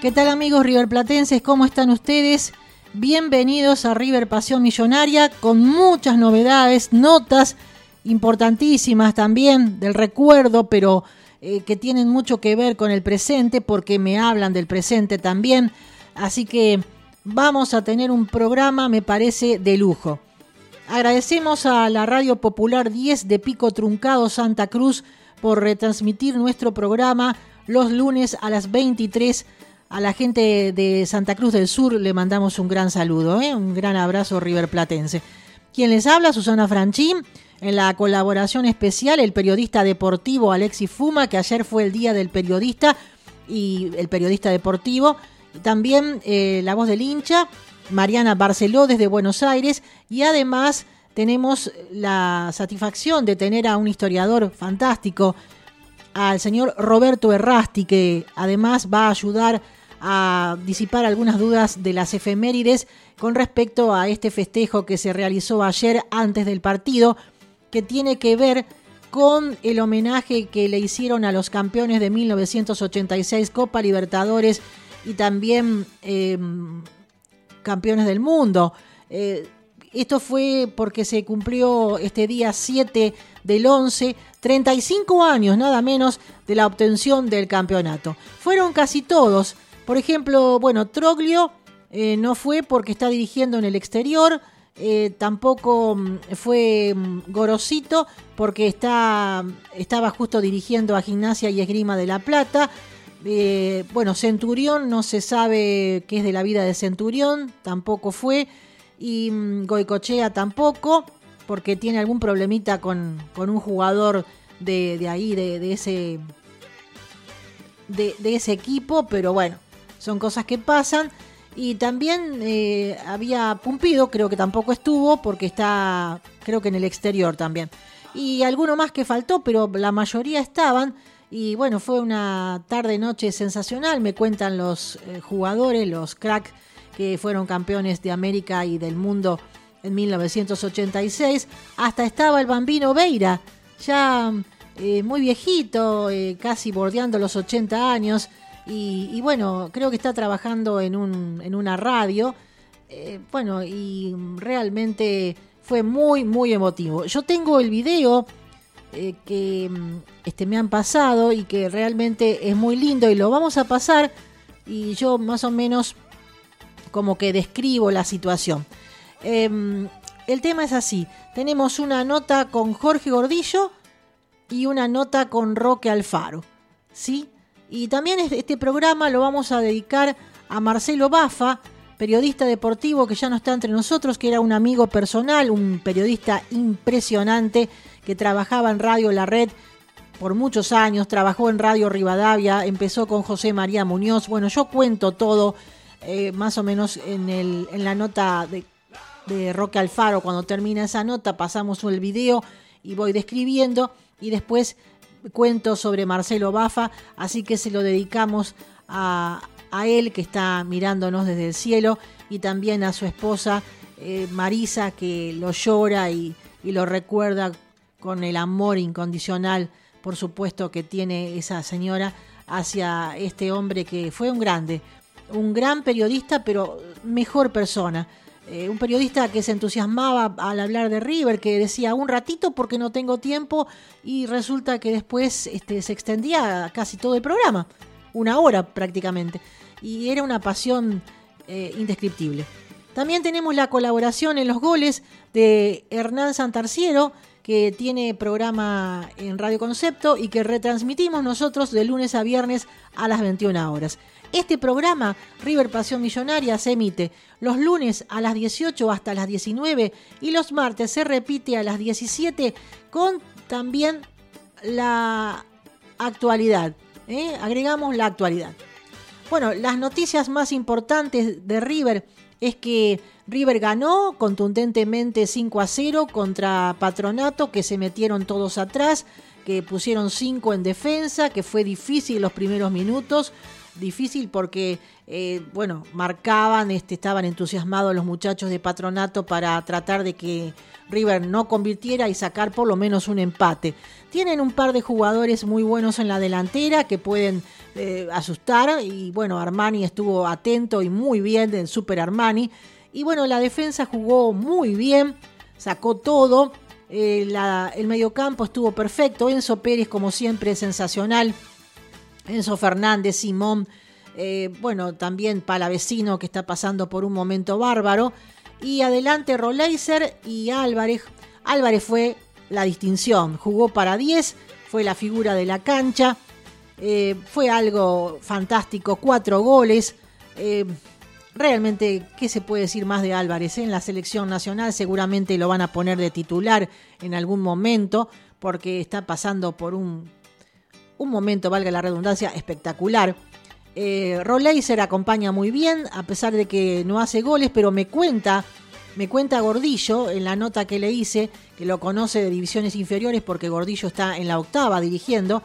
¿Qué tal amigos riverplatenses? ¿Cómo están ustedes? Bienvenidos a River Pasión Millonaria con muchas novedades, notas importantísimas también del recuerdo, pero eh, que tienen mucho que ver con el presente porque me hablan del presente también. Así que vamos a tener un programa, me parece, de lujo. Agradecemos a la Radio Popular 10 de Pico Truncado Santa Cruz por retransmitir nuestro programa los lunes a las 23. A la gente de Santa Cruz del Sur le mandamos un gran saludo, ¿eh? un gran abrazo riverplatense. Quien les habla, Susana Franchín, en la colaboración especial el periodista deportivo Alexis Fuma, que ayer fue el día del periodista y el periodista deportivo, también eh, la voz del hincha Mariana Barceló desde Buenos Aires y además tenemos la satisfacción de tener a un historiador fantástico, al señor Roberto Errasti, que además va a ayudar a disipar algunas dudas de las efemérides con respecto a este festejo que se realizó ayer antes del partido, que tiene que ver con el homenaje que le hicieron a los campeones de 1986 Copa Libertadores y también eh, campeones del mundo. Eh, esto fue porque se cumplió este día 7 del 11, 35 años nada menos de la obtención del campeonato. Fueron casi todos. Por ejemplo, bueno, Troglio eh, no fue porque está dirigiendo en el exterior. Eh, tampoco mm, fue mm, Gorosito porque está, estaba justo dirigiendo a Gimnasia y Esgrima de la Plata. Eh, bueno, Centurión, no se sabe qué es de la vida de Centurión, tampoco fue. Y mm, Goicochea tampoco, porque tiene algún problemita con, un jugador de, ahí, de, ese, de, ese equipo, pero bueno, son cosas que pasan. Y también eh, había Pumpido, creo que tampoco estuvo, porque está, creo que en el exterior también. Y alguno más que faltó, pero la mayoría estaban. Y bueno, fue una tarde-noche sensacional, me cuentan los eh, jugadores, los cracks que fueron campeones de América y del mundo en 1986. Hasta estaba el bambino Veira, ya eh, muy viejito, casi bordeando los 80 años. Y, bueno, creo que está trabajando en, un, en una radio. bueno, y realmente fue muy, muy emotivo. Yo tengo el video eh, que mm, este, me han pasado y que realmente es muy lindo y lo vamos a pasar y yo más o menos como que describo la situación. Em, el tema es así, tenemos una nota con Jorge Gordillo y una nota con Roque Alfaro, ¿sí? Y también este programa lo vamos a dedicar a Marcelo Bafa, periodista deportivo que ya no está entre nosotros, que era un amigo personal, un periodista impresionante que trabajaba en Radio La Red por muchos años, trabajó en Radio Rivadavia, empezó con José María Muñoz. Bueno, yo cuento todo eh, más o menos en, la nota de, de Roque Alfaro. Cuando termina esa nota pasamos el video y voy describiendo y después cuento sobre Marcelo Bafa, así que se lo dedicamos a, a él que está mirándonos desde el cielo y también a su esposa eh, Marisa que lo llora y, lo recuerda con el amor incondicional, por supuesto, que tiene esa señora hacia este hombre que fue un grande, un gran periodista, pero mejor persona. Eh, un periodista que se entusiasmaba al hablar de River, que decía un ratito porque no tengo tiempo y resulta que después este, se extendía casi todo el programa, una hora prácticamente y era una pasión eh, indescriptible. También tenemos la colaboración en los goles de Hernán Santarciero, que tiene programa en Radio Concepto y que retransmitimos nosotros de lunes a viernes a las 21 horas. Este programa, River Pasión Millonaria, se emite los lunes a las 18 hasta las 19 y los martes se repite a las 17 con también la actualidad. ¿eh? Agregamos la actualidad. Bueno, las noticias más importantes de River es que River ganó contundentemente 5 a 0 contra Patronato, que se metieron todos atrás, que pusieron 5 en defensa, que fue difícil los primeros minutos. Difícil porque, eh, bueno, marcaban, este, estaban entusiasmados los muchachos de patronato para tratar de que River no convirtiera y sacar por lo menos un empate. Tienen un par de jugadores muy buenos en la delantera que pueden eh, asustar y bueno, Armani estuvo atento y muy bien del Super Armani. Y bueno, la defensa jugó muy bien, sacó todo. Eh, el mediocampo estuvo perfecto. Enzo Pérez, como siempre, sensacional. Enzo Fernández, Simón, eh, bueno, también Palavecino que está pasando por un momento bárbaro. Y adelante Roleiser y Álvarez. Álvarez fue la distinción, jugó para 10, fue la figura de la cancha. Eh, fue algo fantástico, cuatro goles. Eh, realmente, ¿qué se puede decir más de Álvarez? En la selección nacional seguramente lo van a poner de titular en algún momento porque está pasando por un un momento, valga la redundancia, espectacular. Eh, Roleiser acompaña muy bien, a pesar de que no hace goles, pero me cuenta, me cuenta Gordillo en la nota que le hice, que lo conoce de divisiones inferiores porque Gordillo está en la octava dirigiendo,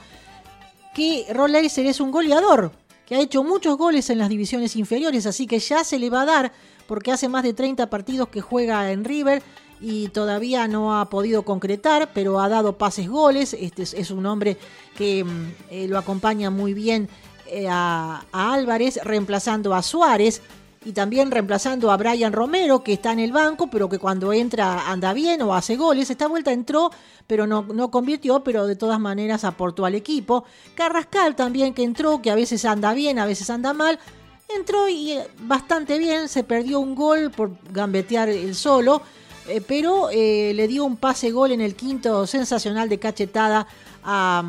que Roleiser es un goleador, que ha hecho muchos goles en las divisiones inferiores, así que ya se le va a dar, porque hace más de 30 partidos que juega en River y todavía no ha podido concretar, pero ha dado pases goles. Este es, un hombre que mm, eh, lo acompaña muy bien eh, a, Álvarez, reemplazando a Suárez y también reemplazando a Brian Romero, que está en el banco, pero que cuando entra anda bien o hace goles. Esta vuelta entró, pero no, no convirtió, pero de todas maneras aportó al equipo. Carrascal también que entró, que a veces anda bien, a veces anda mal. Entró y eh, bastante bien, se perdió un gol por gambetear el solo eh, pero eh, le dio un pase gol en el quinto sensacional de cachetada a,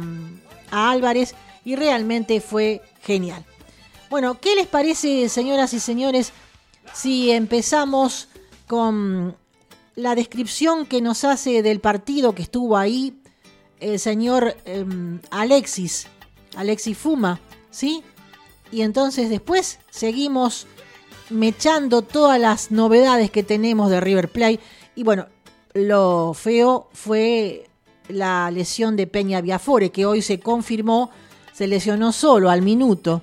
Álvarez y realmente fue genial. Bueno, ¿qué les parece, señoras y señores, si empezamos con la descripción que nos hace del partido que estuvo ahí el señor em, Alexis, Alexis Fuma, ¿sí? Y entonces después seguimos mechando todas las novedades que tenemos de River Plate y bueno, lo feo fue la lesión de Peña Viafore, que hoy se confirmó, se lesionó solo al minuto.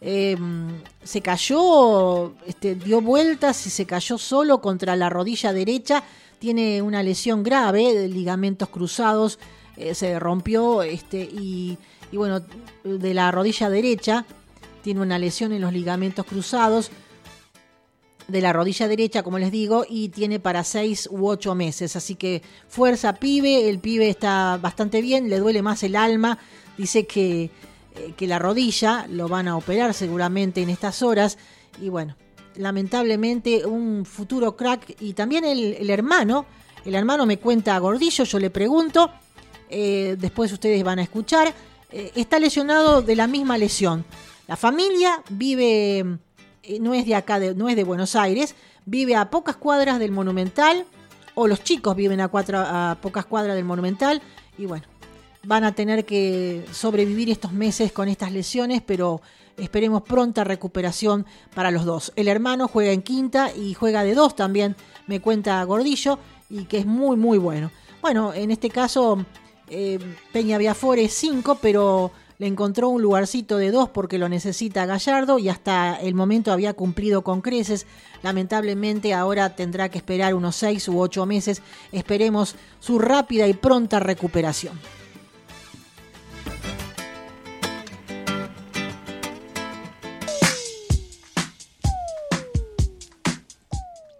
Em, se cayó, este, dio vueltas y se cayó solo contra la rodilla derecha. Tiene una lesión grave de ligamentos cruzados, eh, se rompió este, y bueno, de la rodilla derecha tiene una lesión en los ligamentos cruzados de la rodilla derecha, como les digo, y tiene para seis u ocho meses. Así que fuerza pibe, el pibe está bastante bien, le duele más el alma, dice que, eh, que la rodilla lo van a operar seguramente en estas horas. Y bueno, lamentablemente un futuro crack y también el, hermano, el hermano me cuenta Gordillo, yo le pregunto, eh, después ustedes van a escuchar, eh, está lesionado de la misma lesión. La familia vive no es de acá, no es de Buenos Aires, vive a pocas cuadras del Monumental, o los chicos viven a, pocas cuadras del Monumental, y bueno, van a tener que sobrevivir estos meses con estas lesiones, pero esperemos pronta recuperación para los dos. El hermano juega en quinta y juega de dos también, me cuenta Gordillo, y que es muy, muy bueno. Bueno, en este caso, eh, Peña Viafore es cinco, pero encontró un lugarcito de dos porque lo necesita Gallardo y hasta el momento había cumplido con creces. Lamentablemente ahora tendrá que esperar unos seis u ocho meses. Esperemos su rápida y pronta recuperación.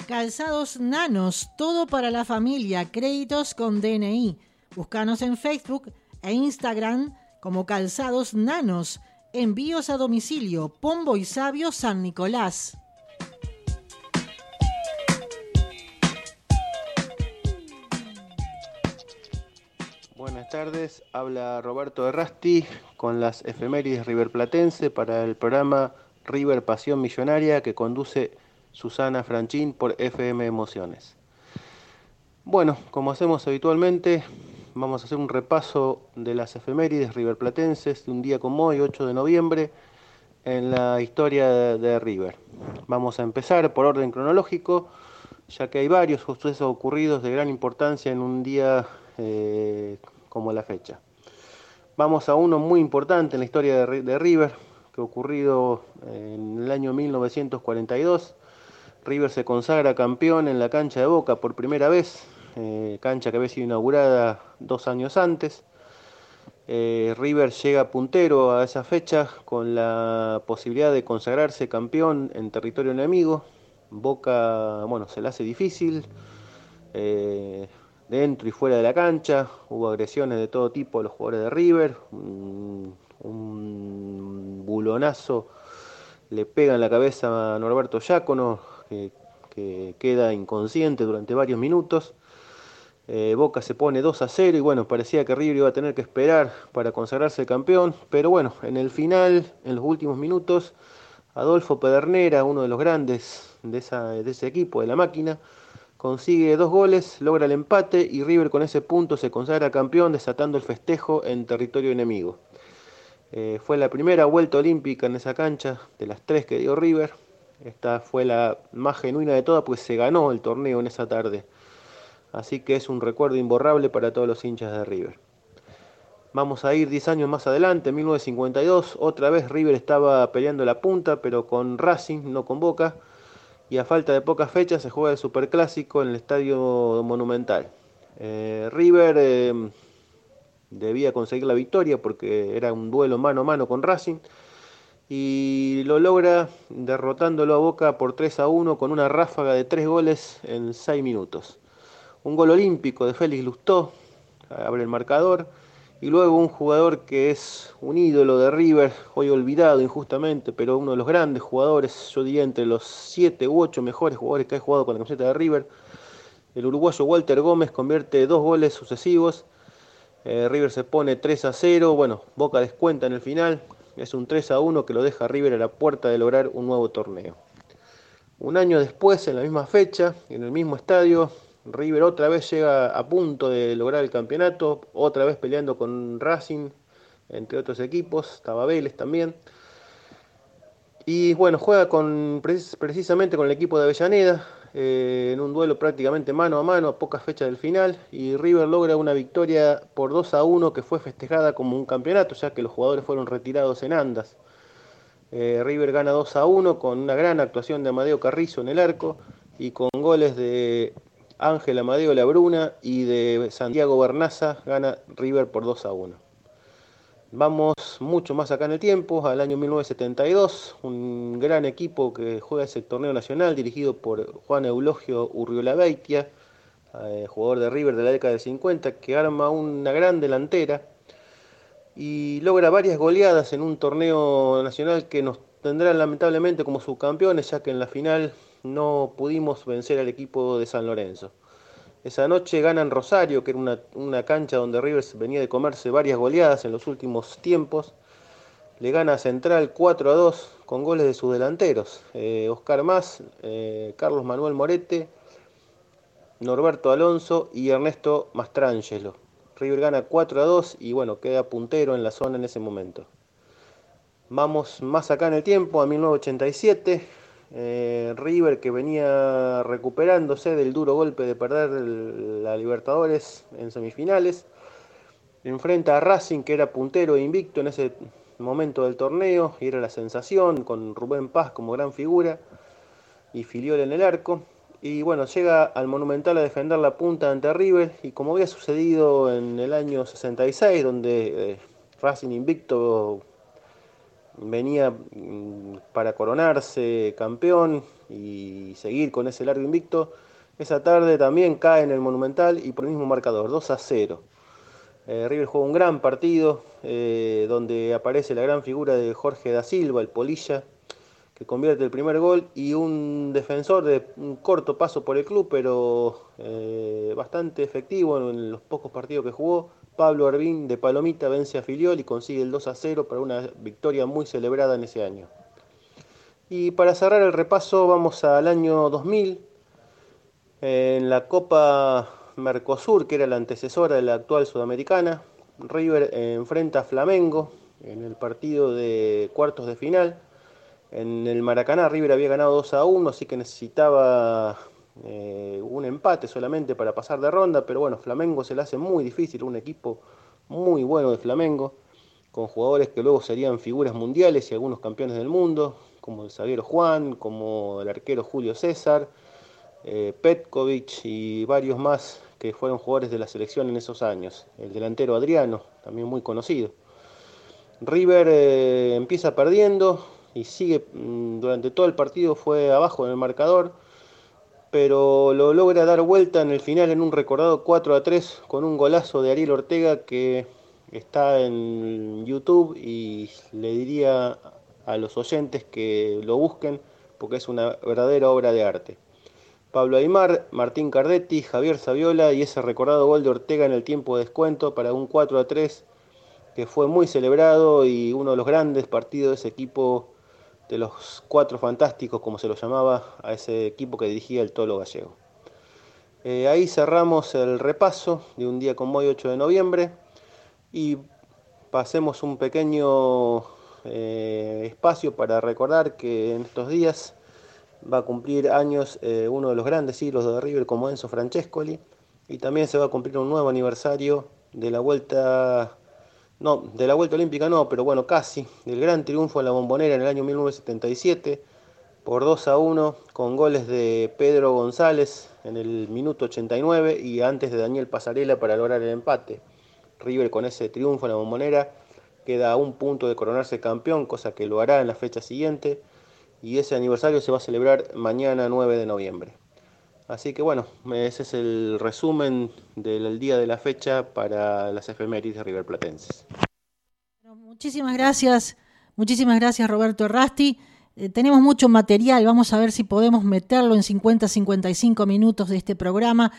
Calzados Nanos, todo para la familia, créditos con DNI. Búscanos en Facebook e Instagram como calzados nanos, envíos a domicilio, Pombo y Sabio San Nicolás. Buenas tardes, habla Roberto Errasti con las efemérides riverplatense para el programa River Pasión Millonaria que conduce Susana Franchín por FM Emociones. Bueno, como hacemos habitualmente, vamos a hacer un repaso de las efemérides riverplatenses de un día como hoy, 8 de noviembre, en la historia de, River. Vamos a empezar por orden cronológico, ya que hay varios sucesos ocurridos de gran importancia en un día eh, como la fecha. Vamos a uno muy importante en la historia de, River, que ocurrido en el año 1942. River se consagra campeón en la cancha de Boca por primera vez, eh, cancha que había sido inaugurada dos años antes. Eh, River llega puntero a esa fecha con la posibilidad de consagrarse campeón en territorio enemigo. Boca, bueno, se le hace difícil, eh, dentro y fuera de la cancha. Hubo agresiones de todo tipo de los jugadores de River. Un, bulonazo le pega en la cabeza a Norberto que, que queda inconsciente durante varios minutos. Eh, Boca se pone 2 a 0 y bueno, parecía que River iba a tener que esperar para consagrarse campeón, pero bueno, en el final, en los últimos minutos, Adolfo Pedernera, uno de los grandes de, ese equipo, de la máquina, consigue dos goles, logra el empate y River con ese punto se consagra campeón desatando el festejo en territorio enemigo. Eh, fue la primera vuelta olímpica en esa cancha de las tres que dio River. Esta fue la más genuina de todas, pues se ganó el torneo en esa tarde. Así que es un recuerdo imborrable para todos los hinchas de River. Vamos a ir 10 años más adelante, en 1952. Otra vez River estaba peleando la punta, pero con Racing, no con Boca. Y a falta de pocas fechas se juega el Superclásico en el Estadio Monumental. Eh, River eh, debía conseguir la victoria porque era un duelo mano a mano con Racing. Y lo logra derrotándolo a Boca por 3 a 1 con una ráfaga de 3 goles en 6 minutos un gol olímpico de Félix Lustó, abre el marcador, y luego un jugador que es un ídolo de River, hoy olvidado injustamente, pero uno de los grandes jugadores, yo diría entre los siete u ocho mejores jugadores que ha jugado con la camiseta de River, el uruguayo Walter Gómez convierte dos goles sucesivos, eh, River se pone 3 a 0, bueno, Boca descuenta en el final, es un 3 a 1 que lo deja River a la puerta de lograr un nuevo torneo. Un año después, en la misma fecha, en el mismo estadio, River otra vez llega a punto de lograr el campeonato, otra vez peleando con Racing, entre otros equipos, estaba también. Y bueno, juega con, precisamente con el equipo de Avellaneda, eh, en un duelo prácticamente mano a mano, a pocas fechas del final, y River logra una victoria por 2 a 1 que fue festejada como un campeonato, ya que los jugadores fueron retirados en andas. Eh, River gana 2 a 1 con una gran actuación de Amadeo Carrizo en el arco y con goles de Ángel Amadeo Labruna y de Santiago Bernaza gana River por 2 a 1. Vamos mucho más acá en el tiempo, al año 1972, un gran equipo que juega ese torneo nacional dirigido por Juan Eulogio Urriola Beitia, eh, jugador de River de la década del 50, que arma una gran delantera y logra varias goleadas en un torneo nacional que nos tendrán lamentablemente como subcampeones, ya que en la final no pudimos vencer al equipo de San Lorenzo. Esa noche ganan Rosario, que era una, cancha donde Rivers venía de comerse varias goleadas en los últimos tiempos. Le gana Central 4 a 2 con goles de sus delanteros. Eh, Oscar Más, eh, Carlos Manuel Morete, Norberto Alonso y Ernesto Mastrangelo. River gana 4 a 2 y bueno, queda puntero en la zona en ese momento. Vamos más acá en el tiempo, a 1987. Eh, River que venía recuperándose del duro golpe de perder la Libertadores en semifinales. Enfrenta a Racing que era puntero e invicto en ese momento del torneo y era la sensación con Rubén Paz como gran figura y Filiol en el arco. Y bueno, llega al Monumental a defender la punta ante River y como había sucedido en el año 66 donde eh, Racing invicto venía mm, para coronarse campeón y seguir con ese largo invicto. Esa tarde también cae en el Monumental y por el mismo marcador, 2 a 0. Eh, River juega un gran partido eh, donde aparece la gran figura de Jorge da Silva, el polilla, que convierte el primer gol y un defensor de un corto paso por el club, pero eh, bastante efectivo en los pocos partidos que jugó, Pablo Arvin de Palomita vence a Filiol y consigue el 2 a 0 para una victoria muy celebrada en ese año. Y para cerrar el repaso vamos al año 2000, en la Copa Mercosur, que era la antecesora de la actual Sudamericana. River enfrenta a Flamengo en el partido de cuartos de final. En el Maracaná River había ganado 2 a 1, así que necesitaba eh, un empate solamente para pasar de ronda, pero bueno, Flamengo se le hace muy difícil, un equipo muy bueno de Flamengo. con jugadores que luego serían figuras mundiales y algunos campeones del mundo, como el zaguero Juan, como el arquero Julio César, eh, Petkovic y varios más que fueron jugadores de la selección en esos años. El delantero Adriano, también muy conocido. River eh, empieza perdiendo y sigue mm, durante todo el partido fue abajo en el marcador, pero lo logra dar vuelta en el final en un recordado 4 a 3 con un golazo de Ariel Ortega que está en YouTube y le diría a los oyentes que lo busquen porque es una verdadera obra de arte. Pablo Aymar, Martín Cardetti, Javier Saviola y ese recordado gol de Ortega en el tiempo de descuento para un 4 a 3 que fue muy celebrado y uno de los grandes partidos de ese equipo de los cuatro fantásticos, como se lo llamaba, a ese equipo que dirigía el Tolo Gallego. Eh, ahí cerramos el repaso de un día como hoy, 8 de noviembre, y pasemos un pequeño eh, espacio para recordar que en estos días va a cumplir años eh, uno de los grandes siglos de River como Enzo Francescoli, y también se va a cumplir un nuevo aniversario de la vuelta no, de la Vuelta Olímpica no, pero bueno, casi, del gran triunfo en la Bombonera en el año 1977 por 2 a 1 con goles de Pedro González en el minuto 89 y antes de Daniel Pasarela para lograr el empate. River con ese triunfo en la Bombonera queda a un punto de coronarse campeón, cosa que lo hará en la fecha siguiente y ese aniversario se va a celebrar mañana 9 de noviembre. Así que bueno, ese es el resumen del día de la fecha para las efemérides de River Platenses. muchísimas gracias, muchísimas gracias Roberto Rasti. Eh, tenemos mucho material, vamos a ver si podemos meterlo en 50-55 minutos de este programa,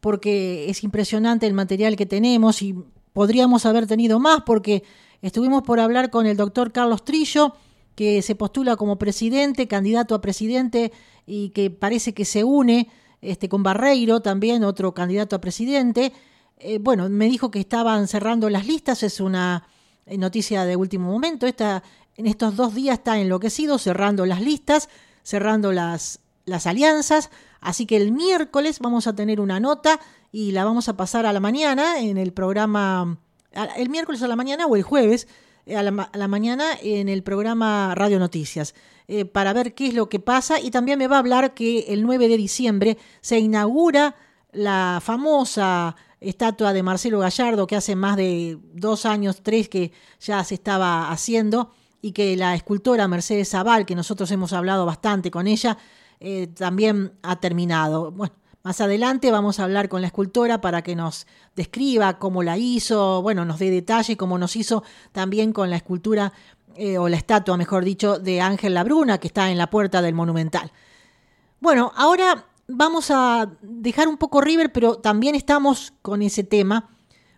porque es impresionante el material que tenemos y podríamos haber tenido más, porque estuvimos por hablar con el doctor Carlos Trillo, que se postula como presidente, candidato a presidente y que parece que se une este, con Barreiro también, otro candidato a presidente. Eh, bueno, me dijo que estaban cerrando las listas, es una eh, noticia de último momento. Esta, en estos dos días está enloquecido, cerrando las listas, cerrando las, las alianzas. Así que el miércoles vamos a tener una nota y la vamos a pasar a la mañana en el programa, el miércoles a la mañana o el jueves eh, a la, mañana en el programa Radio Noticias. Eh, para ver qué es lo que pasa y también me va a hablar que el 9 de diciembre se inaugura la famosa estatua de Marcelo Gallardo que hace más de dos años, tres que ya se estaba haciendo y que la escultora Mercedes Zaval, que nosotros hemos hablado bastante con ella, eh, también ha terminado. Bueno, más adelante vamos a hablar con la escultora para que nos describa cómo la hizo, bueno, nos dé detalle cómo nos hizo también con la escultura eh, o la estatua, mejor dicho, de Ángel Labruna, que está en la puerta del Monumental. Bueno, ahora vamos a dejar un poco River, pero también estamos con ese tema,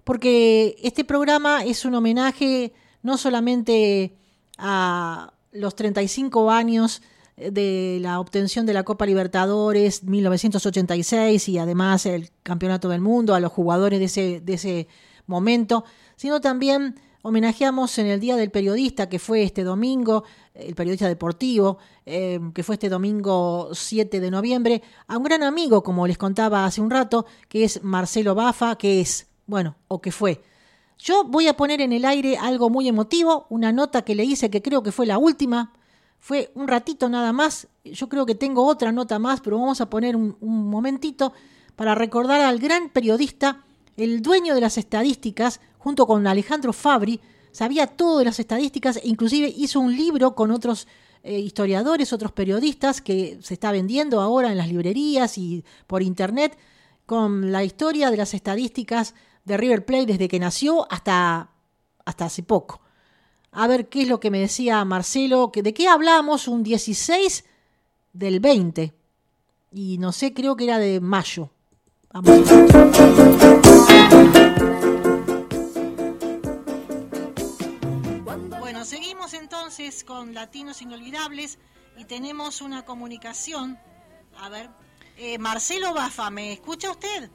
porque este programa es un homenaje no solamente a los 35 años de la obtención de la Copa Libertadores 1986 y además el Campeonato del Mundo, a los jugadores de ese, de ese momento, sino también homenajeamos en el Día del Periodista, que fue este domingo, el periodista deportivo, eh, que fue este domingo 7 de noviembre, a un gran amigo, como les contaba hace un rato, que es Marcelo Bafa, que es, bueno, o que fue. Yo voy a poner en el aire algo muy emotivo, una nota que le hice que creo que fue la última, fue un ratito nada más, yo creo que tengo otra nota más, pero vamos a poner un, un momentito para recordar al gran periodista, el dueño de las estadísticas, junto con Alejandro Fabri, sabía todo de las estadísticas e inclusive hizo un libro con otros eh, historiadores, otros periodistas que se está vendiendo ahora en las librerías y por internet con la historia de las estadísticas de River Plate desde que nació hasta, hasta hace poco. A ver qué es lo que me decía Marcelo, de qué hablamos un 16 del 20 y no sé, creo que era de mayo. Vamos. Entonces con Latinos Inolvidables y tenemos una comunicación. A ver, eh, Marcelo Bafa, ¿me escucha usted?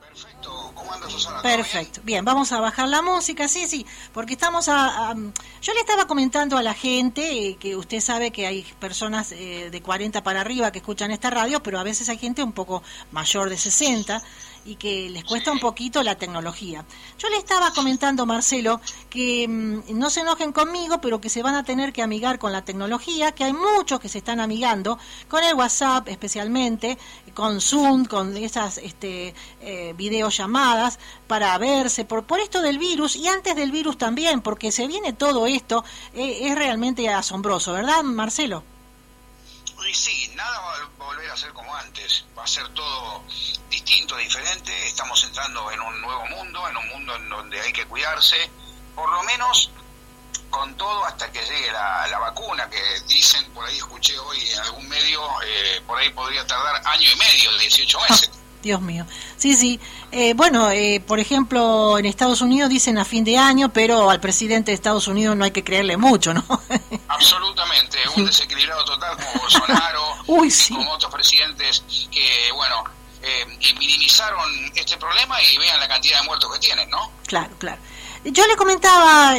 Perfecto, ¿cómo anda Susana? Perfecto, bien? vamos a bajar la música, sí, sí, porque estamos a, Yo le estaba comentando a la gente eh, que usted sabe que hay personas eh, de 40 para arriba que escuchan esta radio, pero a veces hay gente un poco mayor de 60 y que les cuesta un poquito la tecnología. Yo le estaba comentando, Marcelo, que mm, no se enojen conmigo, pero que se van a tener que amigar con la tecnología, que hay muchos que se están amigando, con el WhatsApp especialmente, con Zoom, con esas este, eh, videollamadas para verse, por, por esto del virus y antes del virus también, porque se viene todo esto, eh, es realmente asombroso, ¿verdad, Marcelo? Sí, nada va a volver a ser como antes, va a ser todo distinto, diferente, estamos entrando en un nuevo mundo, en un mundo en donde hay que cuidarse, por lo menos con todo hasta que llegue la, vacuna, que dicen, por ahí escuché hoy en algún medio, eh, por ahí podría tardar año y medio, 18 meses. Dios mío. Sí, sí. Eh, bueno, eh, por ejemplo, en Estados Unidos dicen a fin de año, pero al presidente de Estados Unidos no hay que creerle mucho, ¿no? Absolutamente. Un desequilibrado total Bolsonaro, Uy, sí. como otros presidentes que, bueno, eh, minimizaron este problema y vean la cantidad de muertos que tienen, ¿no? Claro, claro. Yo le comentaba,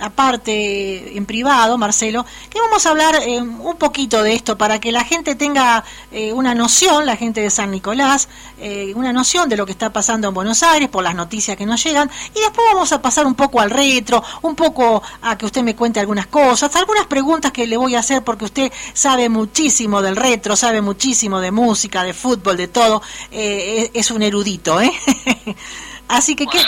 aparte, en privado, Marcelo, que vamos a hablar eh, un poquito de esto para que la gente tenga eh, una noción, la gente de San Nicolás, eh, una noción de lo que está pasando en Buenos Aires por las noticias que nos llegan. Y después vamos a pasar un poco al retro, un poco a que usted me cuente algunas cosas, algunas preguntas que le voy a hacer porque usted sabe muchísimo del retro, sabe muchísimo de música, de fútbol, de todo. es un erudito, ¿eh? Así que, ¿qué,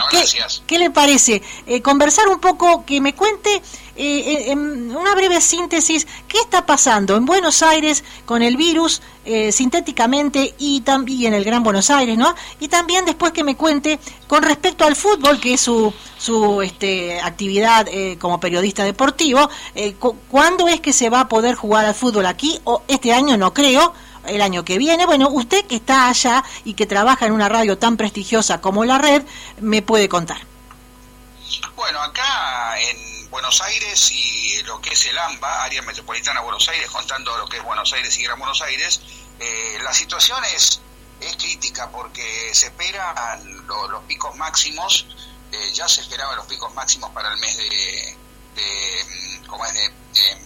qué, le parece? Eh, conversar un poco, que me cuente eh, eh, en una breve síntesis qué está pasando en Buenos Aires con el virus sintéticamente y también en el Gran Buenos Aires, ¿no? Y también después que me cuente con respecto al fútbol, que es su, su este, actividad como periodista deportivo, ¿cuándo es que se va a poder jugar al fútbol aquí? O este año no creo, el año que viene. Bueno, usted que está allá y que trabaja en una radio tan prestigiosa como la red, me puede contar. Bueno, acá en Buenos Aires y lo que es el AMBA, Área Metropolitana de Buenos Aires, contando lo que es Buenos Aires y Gran Buenos Aires, eh, la situación es, es crítica porque se esperan los picos máximos, eh, ya se esperaban los picos máximos para el mes de, de mm, como es de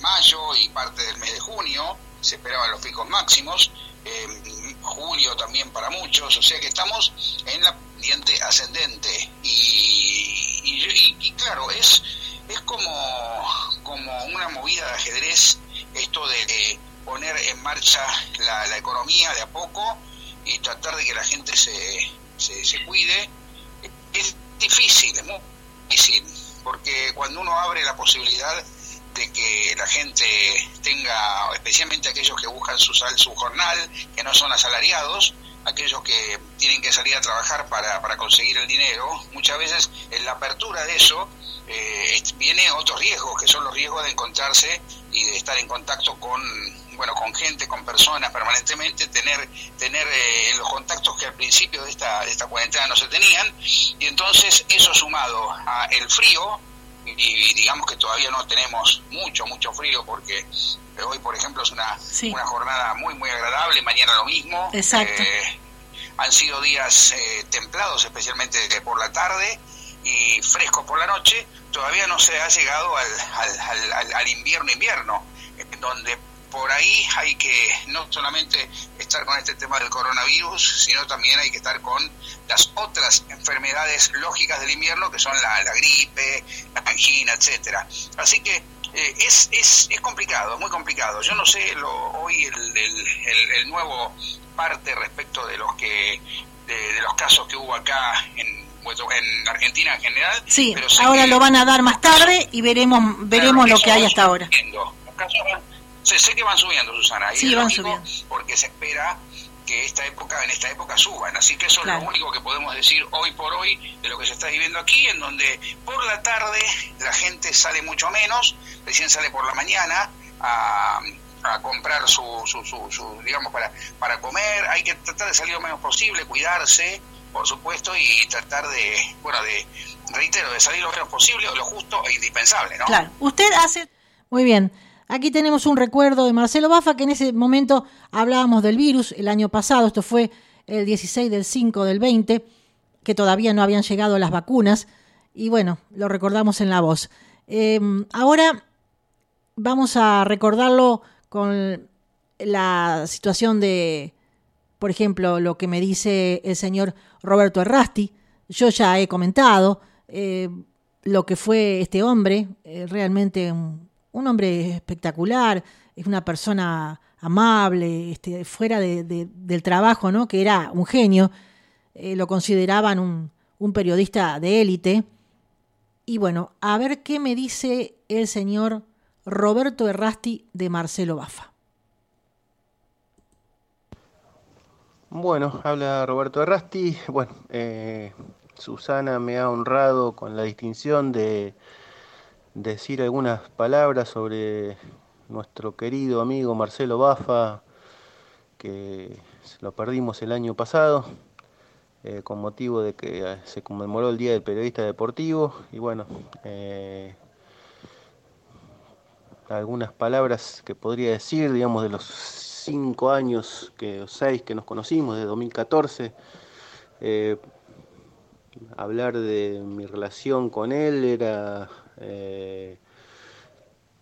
mayo y parte del mes de junio, se esperaban los picos máximos, eh, julio también para muchos, o sea que estamos en la pendiente ascendente y, y, claro, es, es como, como una movida de ajedrez esto de, poner en marcha la, la, economía de a poco y tratar de que la gente se, se, se cuide. Es difícil, es muy difícil, porque cuando uno abre la posibilidad de que la gente tenga, especialmente aquellos que buscan su, su jornal, que no son asalariados, aquellos que tienen que salir a trabajar para, para conseguir el dinero, muchas veces en la apertura de eso eh, viene otros riesgos, que son los riesgos de encontrarse y de estar en contacto con bueno con gente, con personas permanentemente, tener tener eh, los contactos que al principio de esta, de esta cuarentena no se tenían, y entonces eso sumado a el frío, y digamos que todavía no tenemos mucho, mucho frío porque hoy, por ejemplo, es una, una jornada muy, muy agradable, mañana lo mismo. Exacto. Eh, han sido días eh, templados, especialmente por la tarde, y frescos por la noche. Todavía no se ha llegado al, al, al, al invierno, invierno, donde por ahí hay que no solamente estar con este tema del coronavirus, sino también hay que estar con las otras enfermedades lógicas del invierno, que son la, gripe, la angina, etcétera. Así que eh, es, es, es complicado, muy complicado. Yo no sé lo, hoy el, el, nuevo parte respecto de los que de, los casos que hubo acá en en Argentina en general. Sí, ahora lo van a dar más tarde y veremos veremos lo que hay hasta ahora. Sé, sé que van subiendo, Susana. Sí, van subiendo. Porque se espera que esta época en esta época suban. Así que eso es lo único que podemos decir hoy por hoy de lo que se está viviendo aquí, en donde por la tarde la gente sale mucho menos, recién sale por la mañana a, a comprar su, su, su, digamos, para, para comer. Hay que tratar de salir lo menos posible, cuidarse, por supuesto, y tratar de, bueno, de, reitero, de salir lo menos posible, lo justo e indispensable, ¿no? Claro, usted hace... Muy bien. Aquí tenemos un recuerdo de Marcelo Bafa, que en ese momento hablábamos del virus el año pasado, esto fue el 16 del 5 del 20, que todavía no habían llegado las vacunas, y bueno, lo recordamos en la voz. Em, ahora vamos a recordarlo con la situación de por ejemplo, lo que me dice el señor Roberto Errasti. Yo ya he comentado eh, lo que fue este hombre, eh, realmente un, hombre espectacular, es una persona amable, este, fuera del trabajo, ¿no? que era un genio, eh, lo consideraban un, un periodista de élite. Y bueno, a ver qué me dice el señor Roberto Errasti de Marcelo Bafa. Bueno, habla Roberto Arrasti. Bueno, eh, Susana me ha honrado con la distinción de decir algunas palabras sobre nuestro querido amigo Marcelo Bafa, que lo perdimos el año pasado, eh, con motivo de que eh, se conmemoró el Día del Periodista Deportivo. Y bueno, algunas palabras que podría decir, digamos, de los cinco años, que, o seis que nos conocimos, de 2014, eh, hablar de mi relación con él era eh,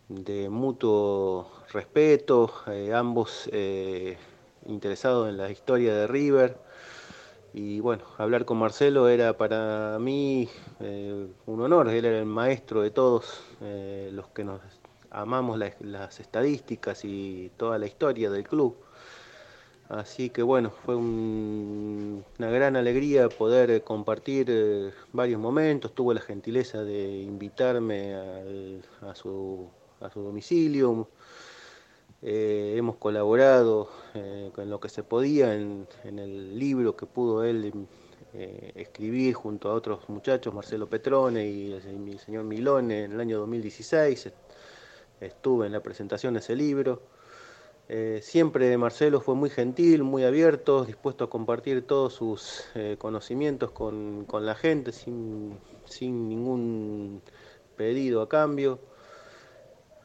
de mutuo respeto, eh, ambos interesados en la historia de River. Y bueno, hablar con Marcelo era para mí un honor, él era el maestro de todos los que nos amamos las estadísticas y toda la historia del club. Así que bueno, fue una gran alegría poder compartir eh, varios momentos. Tuvo la gentileza de invitarme a, su, domicilio. Eh, hemos colaborado eh, con lo que se podía en, el libro que pudo él escribir junto a otros muchachos, Marcelo Petrone y el, señor Milone en el año 2016 estuve en la presentación de ese libro. Eh, siempre Marcelo fue muy gentil, muy abierto, dispuesto a compartir todos sus eh, conocimientos con, la gente sin, ningún pedido a cambio.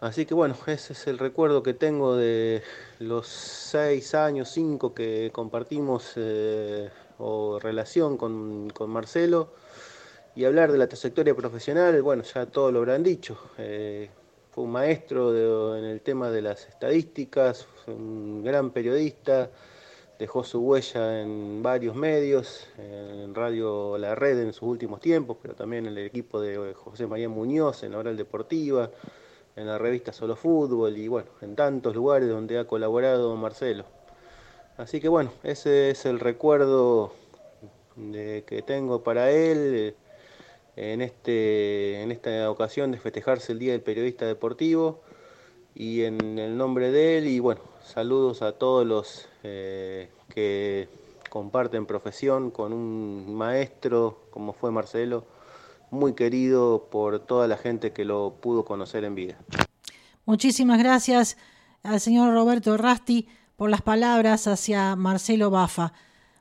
Así que bueno, ese es el recuerdo que tengo de los seis años, cinco que compartimos eh, o relación con, con, Marcelo. Y hablar de la trayectoria profesional, bueno, ya todo lo habrán dicho fue un maestro en el tema de las estadísticas, un gran periodista, dejó su huella en varios medios, en Radio La Red en sus últimos tiempos, pero también en el equipo de José María Muñoz, en la Oral Deportiva, en la revista Solo Fútbol y bueno, en tantos lugares donde ha colaborado Marcelo. Así que bueno, ese es el recuerdo que tengo para él en, este, en esta ocasión de festejarse el Día del Periodista Deportivo y en el nombre de él y bueno, saludos a todos los eh, que comparten profesión con un maestro como fue Marcelo, muy querido por toda la gente que lo pudo conocer en vida. Muchísimas gracias al señor Roberto Rasti por las palabras hacia Marcelo Bafa.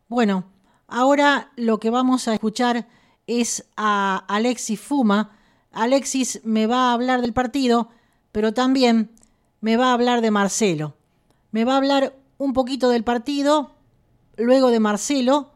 Bueno, ahora lo que vamos a escuchar es a Alexis Fuma. Alexis me va a hablar del partido, pero también me va a hablar de Marcelo. Me va a hablar un poquito del partido, luego de Marcelo,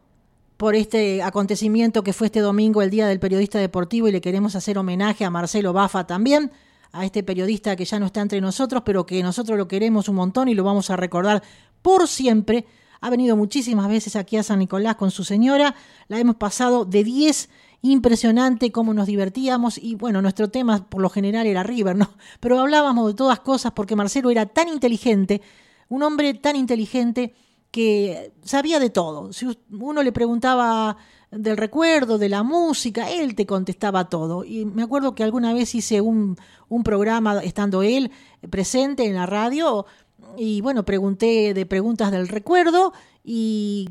por este acontecimiento que fue este domingo, el Día del Periodista Deportivo, y le queremos hacer homenaje a Marcelo Bafa también, a este periodista que ya no está entre nosotros, pero que nosotros lo queremos un montón y lo vamos a recordar por siempre ha venido muchísimas veces aquí a San Nicolás con su señora. La hemos pasado de 10 impresionante cómo nos divertíamos y bueno, nuestro tema por lo general era River, ¿no? Pero hablábamos de todas cosas porque Marcelo era tan inteligente, un hombre tan inteligente que sabía de todo. Si uno le preguntaba del recuerdo, de la música, él te contestaba todo. Y me acuerdo que alguna vez hice un, un programa estando él presente en la radio y bueno, pregunté de preguntas del recuerdo y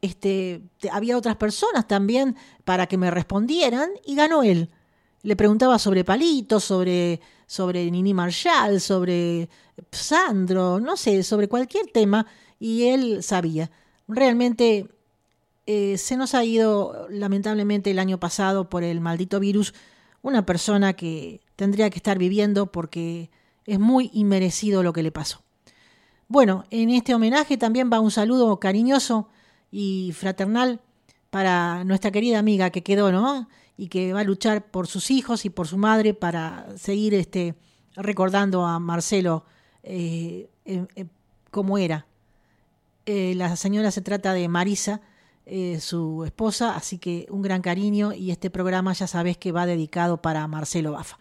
este, había otras personas también para que me respondieran y ganó él. Le preguntaba sobre Palitos, sobre, sobre Nini Marshall, sobre Sandro, no sé, sobre cualquier tema y él sabía. Realmente eh, se nos ha ido lamentablemente el año pasado por el maldito virus una persona que tendría que estar viviendo porque es muy inmerecido lo que le pasó. Bueno, en este homenaje también va un saludo cariñoso y fraternal para nuestra querida amiga que quedó, ¿no? Y que va a luchar por sus hijos y por su madre para seguir este, recordando a Marcelo eh, como era. Eh, la señora se trata de Marisa, eh, su esposa, así que un gran cariño y este programa ya sabes que va dedicado para Marcelo Bafa.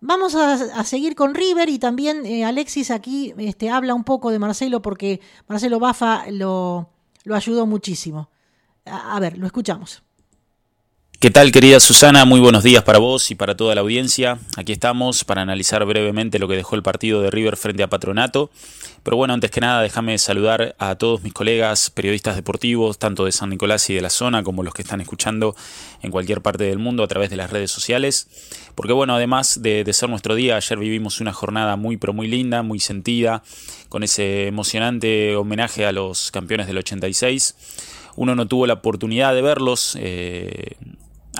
Vamos a, seguir con River y también eh, Alexis aquí este, habla un poco de Marcelo porque Marcelo Bafa lo, lo ayudó muchísimo. a ver, lo escuchamos. ¿Qué tal querida Susana? Muy buenos días para vos y para toda la audiencia. Aquí estamos para analizar brevemente lo que dejó el partido de River frente a Patronato. Pero bueno, antes que nada déjame saludar a todos mis colegas periodistas deportivos, tanto de San Nicolás y de la zona como los que están escuchando en cualquier parte del mundo a través de las redes sociales. Porque bueno, además de, ser nuestro día, ayer vivimos una jornada muy pero muy linda, muy sentida, con ese emocionante homenaje a los campeones del 86 uno no tuvo la oportunidad de verlos, eh,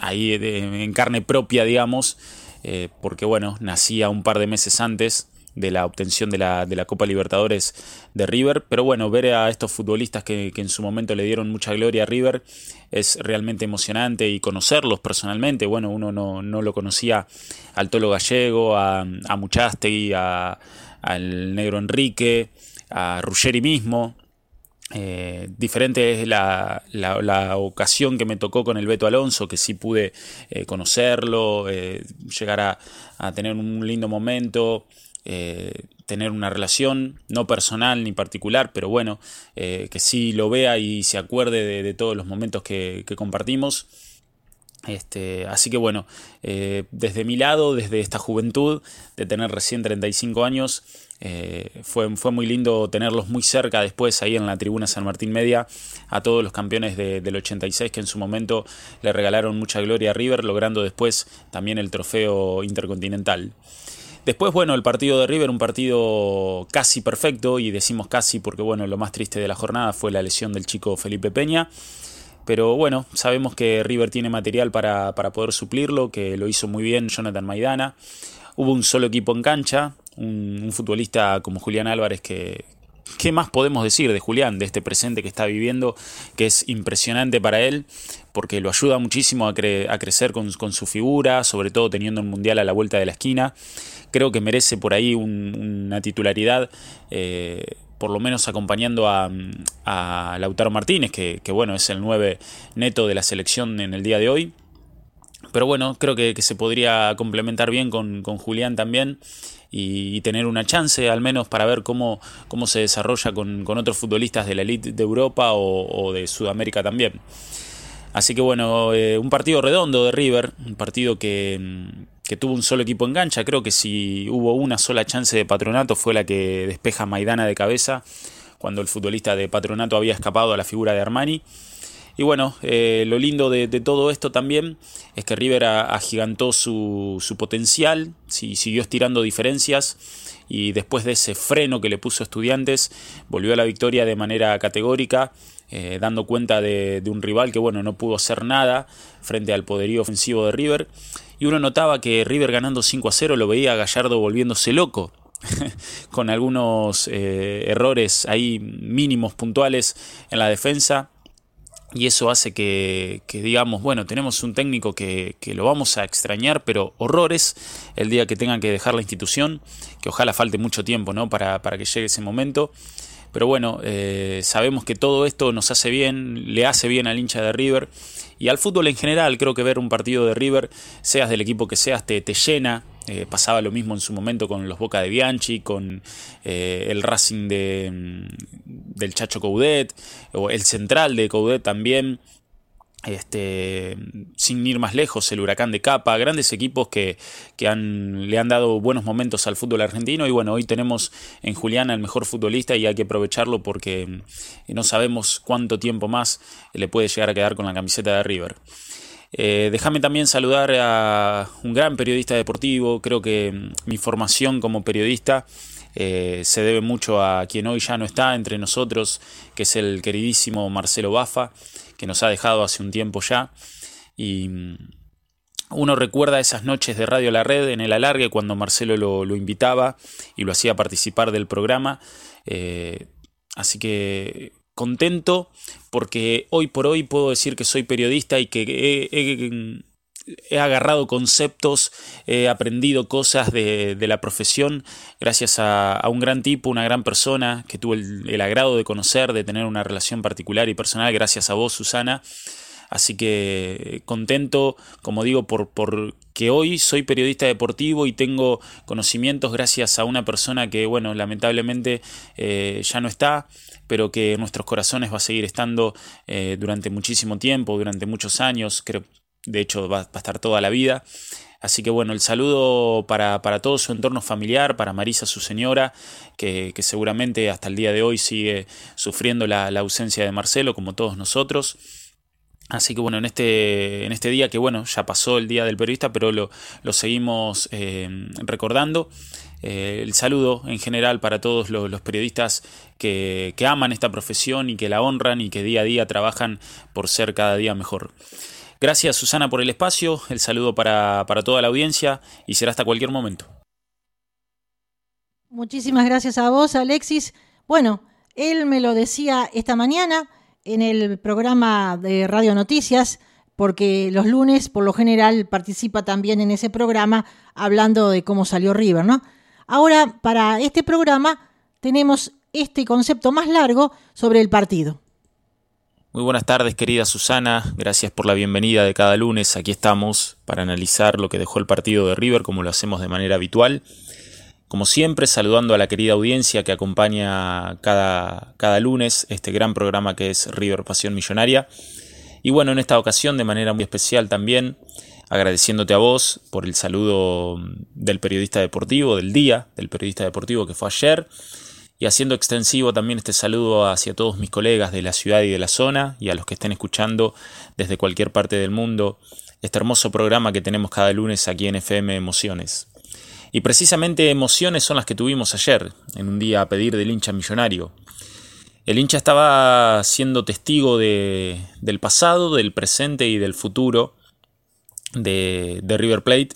ahí en carne propia, digamos, eh, porque bueno, nacía un par de meses antes de la obtención de la, de la, Copa Libertadores de River. Pero bueno, ver a estos futbolistas que, en su momento le dieron mucha gloria a River es realmente emocionante y conocerlos personalmente. Bueno, uno no, no lo conocía al Tolo Gallego, a, a Muchastegui, a, al Negro Enrique, a Ruggeri mismo. Eh, diferente es la, ocasión que me tocó con el Beto Alonso, que sí pude eh, conocerlo, eh, llegar a, tener un lindo momento, tener una relación, no personal ni particular, pero bueno, que sí lo vea y se acuerde de, todos los momentos que, que compartimos. Este, así que bueno, desde mi lado, desde esta juventud, de tener recién 35 años, eh, fue, fue, muy lindo tenerlos muy cerca después ahí en la tribuna San Martín Media a todos los campeones del 86 que en su momento le regalaron mucha gloria a River, logrando después también el trofeo intercontinental. Después, bueno, el partido de River, un partido casi perfecto, y decimos casi porque, bueno, lo más triste de la jornada fue la lesión del chico Felipe Peña. Pero bueno, sabemos que River tiene material para, para poder suplirlo, que lo hizo muy bien Jonathan Maidana. Hubo un solo equipo en cancha, un, futbolista como Julián Álvarez que, ¿Qué más podemos decir de Julián, de este presente que está viviendo, que es impresionante para él, porque lo ayuda muchísimo a, crecer con, su figura, sobre todo teniendo un mundial a la vuelta de la esquina? Creo que merece por ahí una titularidad, eh, por lo menos acompañando a, Lautaro Martínez, que, bueno, es el 9 neto de la selección en el día de hoy. Pero bueno, creo que, se podría complementar bien con, con Julián también y, tener una chance al menos para ver cómo, cómo se desarrolla con, otros futbolistas de la elite de Europa o, de Sudamérica también. Así que bueno, eh, un partido redondo de River, un partido que, que, tuvo un solo equipo en gancha, creo que si hubo una sola chance de Patronato fue la que despeja Maidana de cabeza, cuando el futbolista de Patronato había escapado a la figura de Armani. Y bueno, eh, lo lindo de, todo esto también es que River agigantó su, su potencial, siguió estirando diferencias y después de ese freno que le puso Estudiantes, volvió a la victoria de manera categórica. Eh, dando cuenta de, un rival que bueno no pudo hacer nada frente al poderío ofensivo de River y uno notaba que River ganando 5 a 0 lo veía Gallardo volviéndose loco con algunos eh, errores ahí mínimos puntuales en la defensa y eso hace que, digamos, bueno, tenemos un técnico que, lo vamos a extrañar, pero horrores el día que tengan que dejar la institución, que ojalá falte mucho tiempo ¿no? para, para que llegue ese momento. Pero bueno, eh, sabemos que todo esto nos hace bien, le hace bien al hincha de River y al fútbol en general. Creo que ver un partido de River, seas del equipo que seas, te, te llena, eh, pasaba lo mismo en su momento con los Boca de Bianchi, con eh, el Racing de, mm, del Chacho Coudet, o el Central de Coudet también. Este, sin ir más lejos, el Huracán de Capa, grandes equipos que, que le han dado buenos momentos al fútbol argentino y bueno, hoy tenemos en Julián al mejor futbolista y hay que aprovecharlo porque mm, no sabemos cuánto tiempo más le puede llegar a quedar con la camiseta de River. Eh, déjame también saludar a un gran periodista deportivo. Creo que mm, mi formación como periodista eh, se debe mucho a quien hoy ya no está entre nosotros, que es el queridísimo Marcelo Bafa, que nos ha dejado hace un tiempo ya. Y mm, uno recuerda esas noches de Radio La Red en el alargue cuando Marcelo lo, invitaba y lo hacía participar del programa. Eh, así que contento porque hoy por hoy puedo decir que soy periodista y que he agarrado conceptos, he aprendido cosas de, la profesión gracias a, un gran tipo, una gran persona que tuve el, agrado de conocer, de tener una relación particular y personal, gracias a vos, Susana. Así que contento, como digo, por, por que hoy soy periodista deportivo y tengo conocimientos gracias a una persona que, bueno, lamentablemente eh, ya no está, pero que nuestros corazones va a seguir estando eh, durante muchísimo tiempo, durante muchos años, creo, de hecho va, a estar toda la vida. Así que bueno, el saludo para, todo su entorno familiar, para Marisa, su señora, que, seguramente hasta el día de hoy sigue sufriendo la, ausencia de Marcelo, como todos nosotros. Así que bueno, en este, en este día, que bueno, ya pasó el día del periodista, pero lo, seguimos eh, recordando. Eh, el saludo en general para todos los, periodistas que, aman esta profesión y que la honran y que día a día trabajan por ser cada día mejor. Gracias Susana por el espacio, el saludo para, para toda la audiencia y será hasta cualquier momento. Muchísimas gracias a vos, Alexis. Bueno, él me lo decía esta mañana en el programa de Radio Noticias, porque los lunes, por lo general, participa también en ese programa hablando de cómo salió River, ¿no? Ahora, para este programa, tenemos este concepto más largo sobre el partido. Muy buenas tardes, querida Susana. Gracias por la bienvenida de cada lunes. Aquí estamos para analizar lo que dejó el partido de River, como lo hacemos de manera habitual. Como siempre, saludando a la querida audiencia que acompaña cada, cada lunes este gran programa que es River Pasión Millonaria. Y bueno, en esta ocasión, de manera muy especial también, agradeciéndote a vos por el saludo del periodista deportivo del día, del periodista deportivo que fue ayer, y haciendo extensivo también este saludo hacia todos mis colegas de la ciudad y de la zona y a los que estén escuchando desde cualquier parte del mundo este hermoso programa que tenemos cada lunes aquí en FM Emociones. Y precisamente emociones son las que tuvimos ayer, en un día a pedir del hincha millonario. El hincha estaba siendo testigo de, del pasado, del presente y del futuro de, River Plate,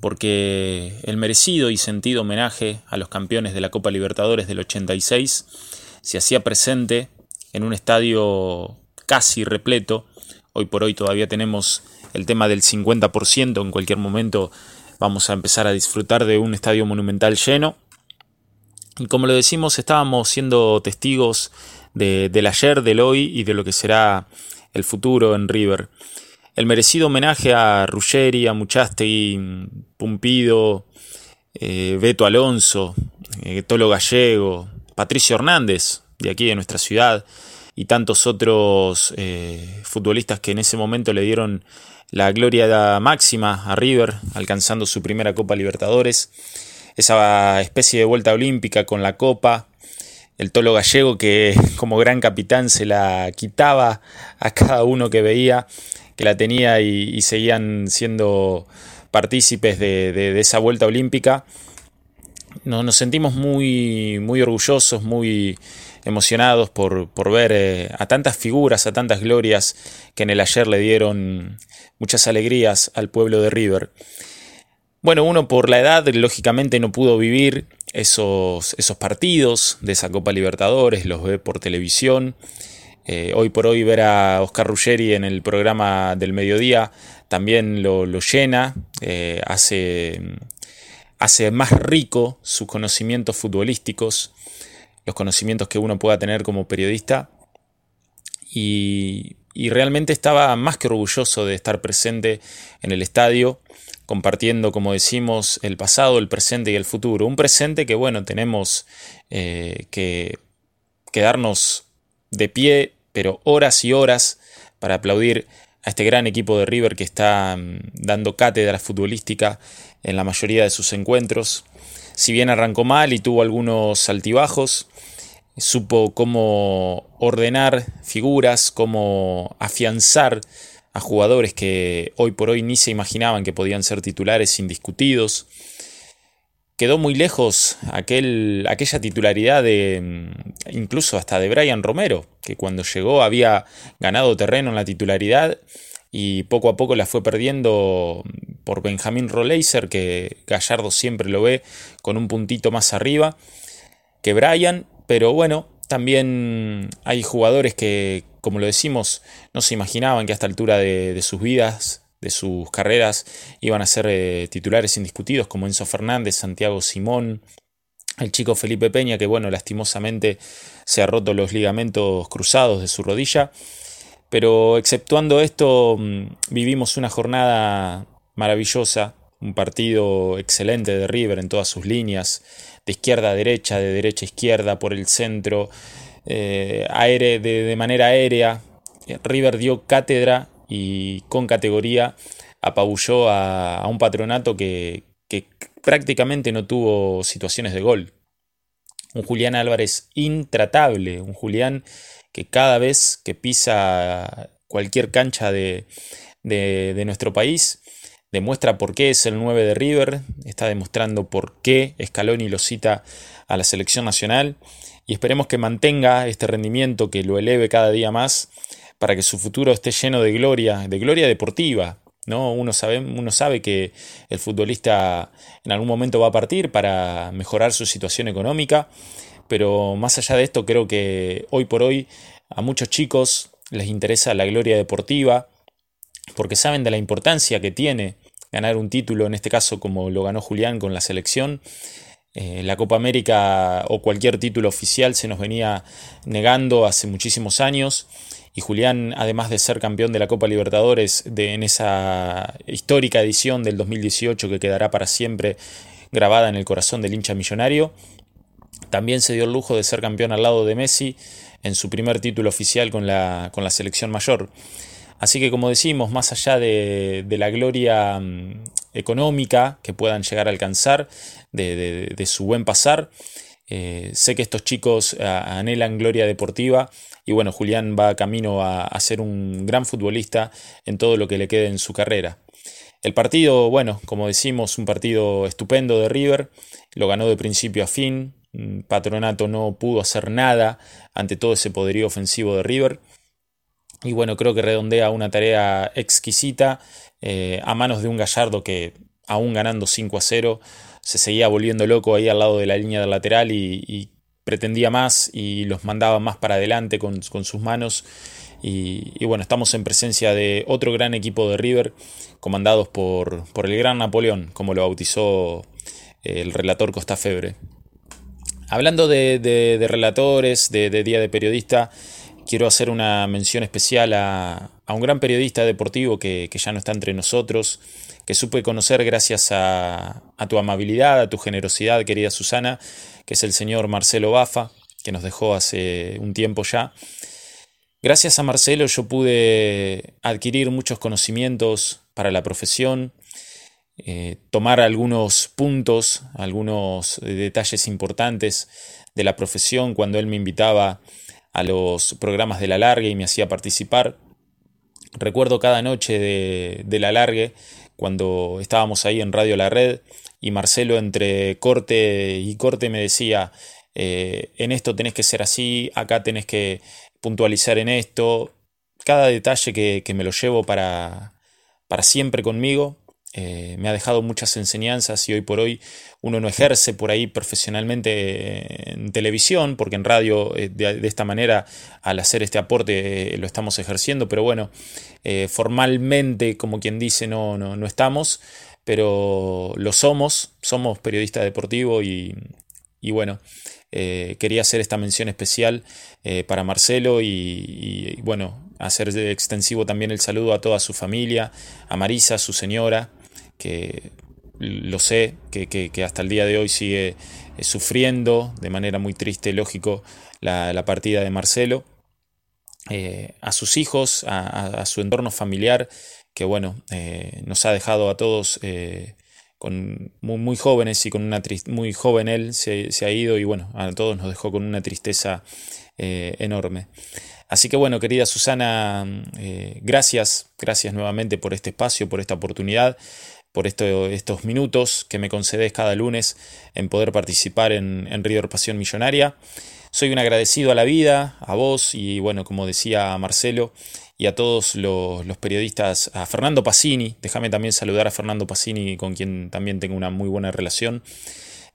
porque el merecido y sentido homenaje a los campeones de la Copa Libertadores del 86 se hacía presente en un estadio casi repleto. Hoy por hoy todavía tenemos el tema del 50%, en cualquier momento vamos a empezar a disfrutar de un estadio monumental lleno. Y como lo decimos, estábamos siendo testigos del ayer, del hoy y de lo que será el futuro en River el merecido homenaje a Ruggeri, a Muchastegui, Pumpido, eh, Beto Alonso, eh, Tolo Gallego, Patricio Hernández, de aquí de nuestra ciudad, y tantos otros eh, futbolistas que en ese momento le dieron la gloria máxima a River, alcanzando su primera Copa Libertadores, esa especie de vuelta olímpica con la Copa, el Tolo Gallego que como gran capitán se la quitaba a cada uno que veía que la tenía y, seguían siendo partícipes de, esa vuelta olímpica. Nos, sentimos muy, muy orgullosos, muy emocionados por, ver eh, a tantas figuras, a tantas glorias que en el ayer le dieron muchas alegrías al pueblo de River. Bueno, uno por la edad, lógicamente no pudo vivir esos, esos partidos de esa Copa Libertadores, los ve por televisión. Eh, hoy por hoy ver a Oscar Ruggeri en el programa del mediodía también lo, llena, eh, hace, hace más rico sus conocimientos futbolísticos, los conocimientos que uno pueda tener como periodista. Y, realmente estaba más que orgulloso de estar presente en el estadio, compartiendo, como decimos, el pasado, el presente y el futuro. Un presente que, bueno, tenemos eh, que quedarnos de pie pero horas y horas para aplaudir a este gran equipo de River que está mm, dando cátedra futbolística en la mayoría de sus encuentros. Si bien arrancó mal y tuvo algunos altibajos, supo cómo ordenar figuras, cómo afianzar a jugadores que hoy por hoy ni se imaginaban que podían ser titulares indiscutidos quedó muy lejos aquel, aquella titularidad de mm, incluso hasta de Brian Romero, que cuando llegó había ganado terreno en la titularidad y poco a poco la fue perdiendo por Benjamín Roleiser, que Gallardo siempre lo ve con un puntito más arriba que Brian, pero bueno, también hay jugadores que, como lo decimos, no se imaginaban que a esta altura de sus vidas de sus carreras iban a ser eh, titulares indiscutidos como Enzo Fernández, Santiago Simón, el chico Felipe Peña que bueno, lastimosamente se ha roto los ligamentos cruzados de su rodilla. Pero exceptuando esto, mm, vivimos una jornada maravillosa, un partido excelente de River en todas sus líneas, de izquierda a derecha, de derecha a izquierda, por el centro, eh, de, manera aérea. River dio cátedra y con categoría apabulló a, un patronato que, prácticamente no tuvo situaciones de gol. Un Julián Álvarez intratable, un Julián que cada vez que pisa cualquier cancha de, de, nuestro país demuestra por qué es el 9 de River, está demostrando por qué Scaloni lo cita a la selección nacional y esperemos que mantenga este rendimiento, que lo eleve cada día más para que su futuro esté lleno de gloria, de gloria deportiva. ¿no? Uno, sabe, uno sabe que el futbolista en algún momento va a partir para mejorar su situación económica, pero más allá de esto creo que hoy por hoy a muchos chicos les interesa la gloria deportiva, porque saben de la importancia que tiene ganar un título, en este caso como lo ganó Julián con la selección. Eh, la Copa América o cualquier título oficial se nos venía negando hace muchísimos años y Julián, además de ser campeón de la Copa Libertadores de, en esa histórica edición del 2018 que quedará para siempre grabada en el corazón del hincha millonario, también se dio el lujo de ser campeón al lado de Messi en su primer título oficial con la, con la selección mayor. Así que como decimos, más allá de, la gloria mm, económica que puedan llegar a alcanzar, de, su buen pasar, eh, sé que estos chicos anhelan gloria deportiva y bueno, Julián va camino a, a, ser un gran futbolista en todo lo que le quede en su carrera. El partido, bueno, como decimos, un partido estupendo de River, lo ganó de principio a fin, Mm, Patronato no pudo hacer nada ante todo ese poderío ofensivo de River. Y bueno, creo que redondea una tarea exquisita eh, a manos de un Gallardo que, aún ganando 5 a 0, se seguía volviendo loco ahí al lado de la línea del lateral y, pretendía más y los mandaba más para adelante con, sus manos. Y, bueno, estamos en presencia de otro gran equipo de River, comandados por, por el gran Napoleón, como lo bautizó el relator Costa Febre. Hablando de, relatores, de, Día de Periodista, quiero hacer una mención especial a, un gran periodista deportivo que, ya no está entre nosotros, que supe conocer gracias a, tu amabilidad, a tu generosidad, querida Susana, que es el señor Marcelo Bafa, que nos dejó hace un tiempo ya. Gracias a Marcelo yo pude adquirir muchos conocimientos para la profesión, eh, tomar algunos puntos, algunos eh, detalles importantes de la profesión cuando él me invitaba los programas de la largue y me hacía participar. Recuerdo cada noche de, la largue cuando estábamos ahí en Radio La Red y Marcelo entre corte y corte me decía, eh, en esto tenés que ser así, acá tenés que puntualizar en esto. Cada detalle que, que me lo llevo para, para siempre conmigo eh, me ha dejado muchas enseñanzas y hoy por hoy uno no ejerce por ahí profesionalmente en televisión, porque en radio eh, de, esta manera al hacer este aporte eh, lo estamos ejerciendo, pero bueno, formalmente como quien dice no, no, no, estamos, pero lo somos, somos periodista deportivo y, y bueno. quería hacer esta mención especial para Marcelo y, y bueno, hacer extensivo también el saludo a toda su familia, a Marisa, su señora, que lo sé, que, hasta el día de hoy sigue eh, sufriendo de manera muy triste, lógico, la, partida de Marcelo. Eh, a sus hijos, a, su entorno familiar, que bueno, eh, nos ha dejado a todos con muy, jóvenes y con una muy joven él se, se, ha ido y bueno, a todos nos dejó con una tristeza enorme. Así que bueno, querida Susana, gracias, gracias nuevamente por este espacio, por esta oportunidad por estos minutos que me concedes cada lunes en poder participar en, en River Pasión Millonaria. Soy un agradecido a la vida, a vos y bueno, como decía Marcelo y a todos los, periodistas, a Fernando Pacini, déjame también saludar a Fernando Pacini con quien también tengo una muy buena relación.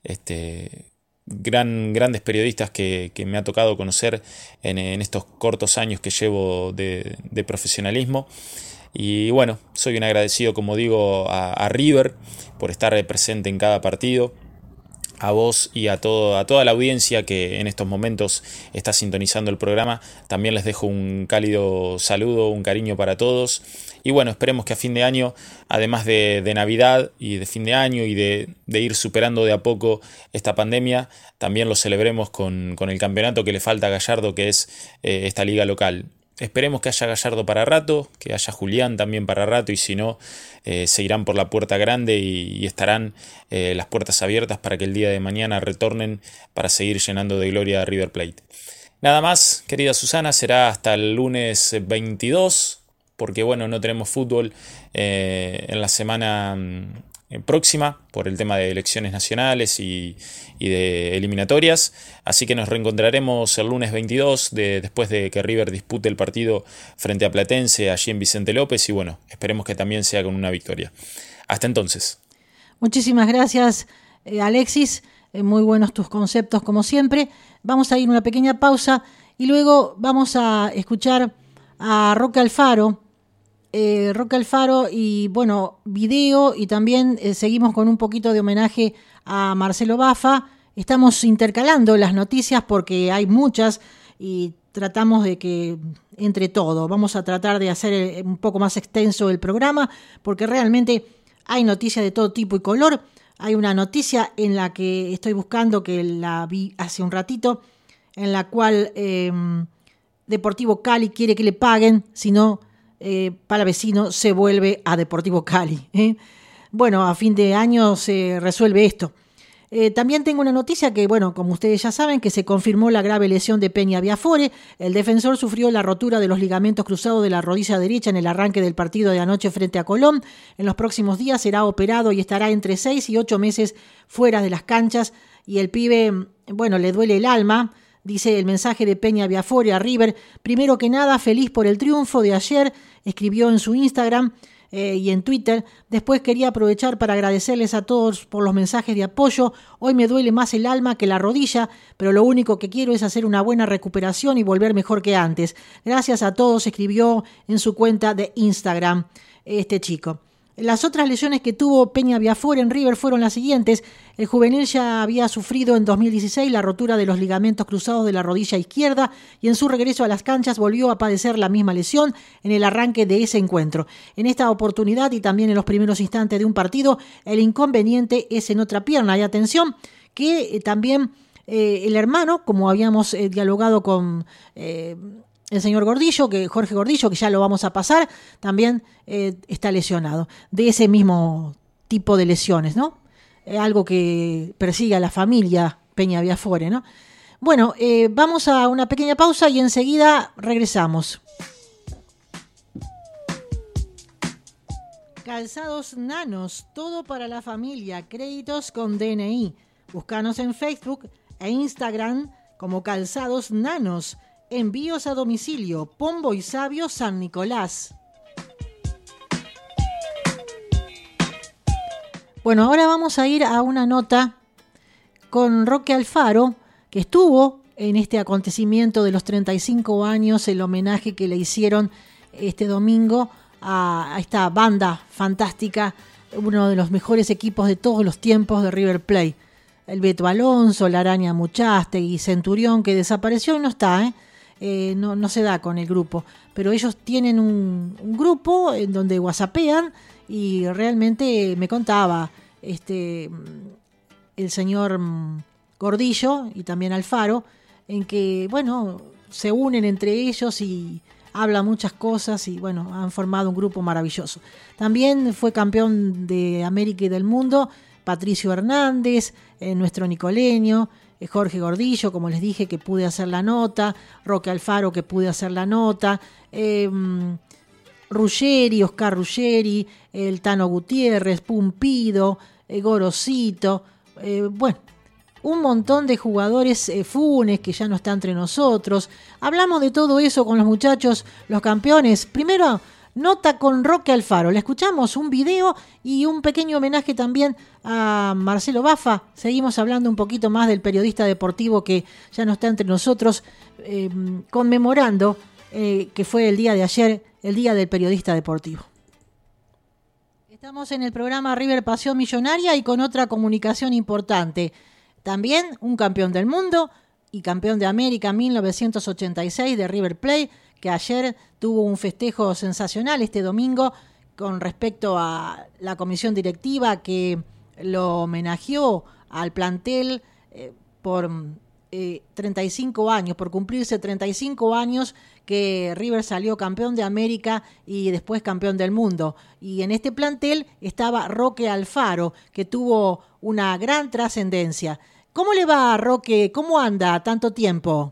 Este, gran, grandes periodistas que, me ha tocado conocer en, estos cortos años que llevo de, de profesionalismo. Y bueno, soy un agradecido, como digo, a, River por estar presente en cada partido a vos y a, todo, a toda la audiencia que en estos momentos está sintonizando el programa. También les dejo un cálido saludo, un cariño para todos. Y bueno, esperemos que a fin de año, además de, Navidad y de fin de año y de, ir superando de a poco esta pandemia, también lo celebremos con, el campeonato que le falta a Gallardo, que es eh, esta liga local. Esperemos que haya Gallardo para rato, que haya Julián también para rato y si no, eh, se irán por la puerta grande y, estarán eh, las puertas abiertas para que el día de mañana retornen para seguir llenando de gloria a River Plate. Nada más, querida Susana, será hasta el lunes 22, porque bueno, no tenemos fútbol eh, en la semana mm, próxima por el tema de elecciones nacionales y, de eliminatorias. Así que nos reencontraremos el lunes 22 de, después de que River dispute el partido frente a Platense allí en Vicente López y bueno, esperemos que también sea con una victoria. Hasta entonces. Muchísimas gracias eh, Alexis, eh, muy buenos tus conceptos como siempre. Vamos a ir una pequeña pausa y luego vamos a escuchar a Roque Alfaro eh, Roque Alfaro y bueno, video y también eh, seguimos con un poquito de homenaje a Marcelo Bafa. Estamos intercalando las noticias porque hay muchas y tratamos de que entre todo, vamos a tratar de hacer eh, un poco más extenso el programa porque realmente hay noticias de todo tipo y color. Hay una noticia en la que estoy buscando que la vi hace un ratito, en la cual em, Deportivo Cali quiere que le paguen, si no eh, Palavecino se vuelve a Deportivo Cali. ¿eh? Bueno, a fin de año se resuelve esto. Eh, también tengo una noticia que, bueno, como ustedes ya saben, que se confirmó la grave lesión de Peña Biafore. El defensor sufrió la rotura de los ligamentos cruzados de la rodilla derecha en el arranque del partido de anoche frente a Colón. En los próximos días será operado y estará entre seis y ocho meses fuera de las canchas. Y el pibe, bueno, le duele el alma. Dice el mensaje de Peña Biafore a River. Primero que nada, feliz por el triunfo de ayer escribió en su Instagram eh, y en Twitter. Después quería aprovechar para agradecerles a todos por los mensajes de apoyo. Hoy me duele más el alma que la rodilla, pero lo único que quiero es hacer una buena recuperación y volver mejor que antes. Gracias a todos, escribió en su cuenta de Instagram este chico. Las otras lesiones que tuvo Peña Biafore en River fueron las siguientes. El juvenil ya había sufrido en 2016 la rotura de los ligamentos cruzados de la rodilla izquierda y en su regreso a las canchas volvió a padecer la misma lesión en el arranque de ese encuentro. En esta oportunidad y también en los primeros instantes de un partido, el inconveniente es en otra pierna. Y atención, que eh, también eh, el hermano, como habíamos eh, dialogado con el señor Gordillo, que Jorge Gordillo, que ya lo vamos a pasar, también eh, está lesionado de ese mismo tipo de lesiones, ¿no? algo que persigue a la familia Peña Viafore, ¿no? Bueno, eh, vamos a una pequeña pausa y enseguida regresamos. Calzados Nanos, todo para la familia, créditos con DNI. Búscanos en Facebook e Instagram como Calzados Nanos. Envíos a domicilio, Pombo y Sabio, San Nicolás. Bueno, ahora vamos a ir a una nota con Roque Alfaro, que estuvo en este acontecimiento de los 35 años, el homenaje que le hicieron este domingo a, esta banda fantástica, uno de los mejores equipos de todos los tiempos de River Plate. El Beto Alonso, la Araña y Centurión, que desapareció y no está, ¿eh? Eh, no, se da con el grupo. Pero ellos tienen un, grupo en donde whatsappean y realmente me contaba este el señor Gordillo y también Alfaro en que, bueno, se unen entre ellos y hablan muchas cosas y bueno, han formado un grupo maravilloso. También fue campeón de América y del mundo Patricio Hernández, eh, nuestro nicoleño, Jorge Gordillo, como les dije, que pude hacer la nota, Roque Alfaro, que pude hacer la nota, eh, Ruggeri, Oscar Ruggeri, el Tano Gutiérrez, Pumpido, eh, Gorosito, eh, bueno, un montón de jugadores funes que ya no están entre nosotros. Hablamos de todo eso con los muchachos, los campeones. Primero Nota con Roque Alfaro. Le escuchamos un video y un pequeño homenaje también a Marcelo Bafa. Seguimos hablando un poquito más del periodista deportivo que ya no está entre nosotros, em, conmemorando eh, que fue el día de ayer el Día del Periodista Deportivo. Estamos en el programa River Pasión Millonaria y con otra comunicación importante. También un campeón del mundo y campeón de América 1986 de River Plate, que ayer tuvo un festejo sensacional este domingo con respecto a la comisión directiva que lo homenajeó al plantel eh, por 35 eh, años, por cumplirse 35 años que River salió campeón de América y después campeón del mundo. Y en este plantel estaba Roque Alfaro, que tuvo una gran trascendencia. ¿Cómo le va, Roque? ¿Cómo anda tanto tiempo?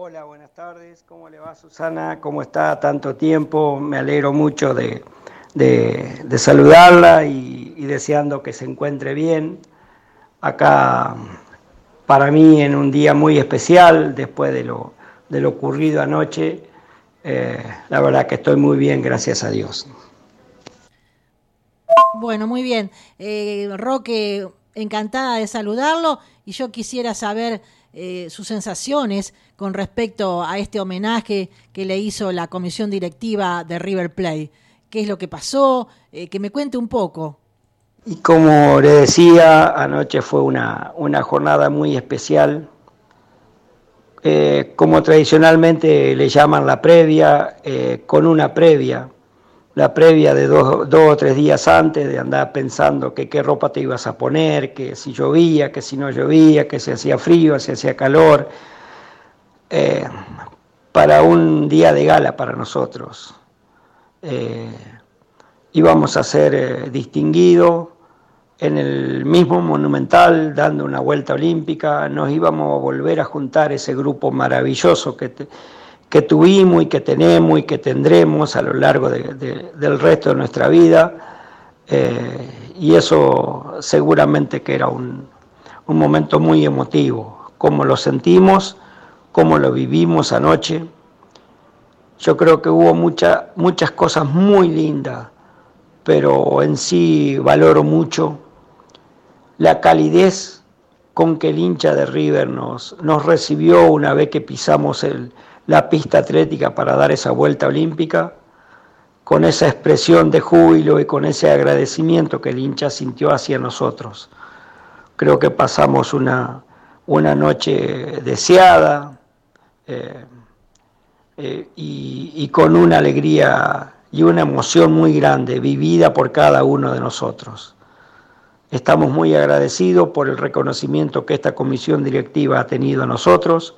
Hola, buenas tardes. ¿Cómo le va, Susana? ¿Cómo está tanto tiempo? Me alegro mucho de, saludarla y, y deseando que se encuentre bien. Acá para mí en un día muy especial, después de lo, de lo ocurrido anoche, eh, la verdad que estoy muy bien, gracias a Dios. Bueno, muy bien. Eh, Roque, encantada de saludarlo y yo quisiera saber eh, sus sensaciones con respecto a este homenaje que le hizo la comisión directiva de River Plate. ¿Qué es lo que pasó? que me cuente un poco. Y como le decía, anoche fue una, jornada muy especial. Eh, como tradicionalmente le llaman la previa, eh, con una previa, la previa de dos, o tres días antes de andar pensando qué ropa te ibas a poner, que si llovía, que si no llovía, que si hacía frío, si hacía calor, eh, para un día de gala para nosotros. íbamos a ser distinguidos en el mismo Monumental, dando una vuelta olímpica, nos íbamos a volver a juntar ese grupo maravilloso que, que tuvimos y que tenemos y que tendremos a lo largo del resto de nuestra vida. Eh, y eso seguramente que era un, un momento muy emotivo, como lo sentimos, como lo vivimos anoche. Yo creo que hubo muchas cosas muy lindas, pero en sí valoro mucho la calidez con que el hincha de River nos, nos recibió una vez que pisamos el, la pista atlética para dar esa vuelta olímpica, con esa expresión de júbilo y con ese agradecimiento que el hincha sintió hacia nosotros. Creo que pasamos una, una noche deseada eh, eh, y, con una alegría y una emoción muy grande vivida por cada uno de nosotros. Estamos muy agradecidos por el reconocimiento que esta comisión directiva ha tenido a nosotros.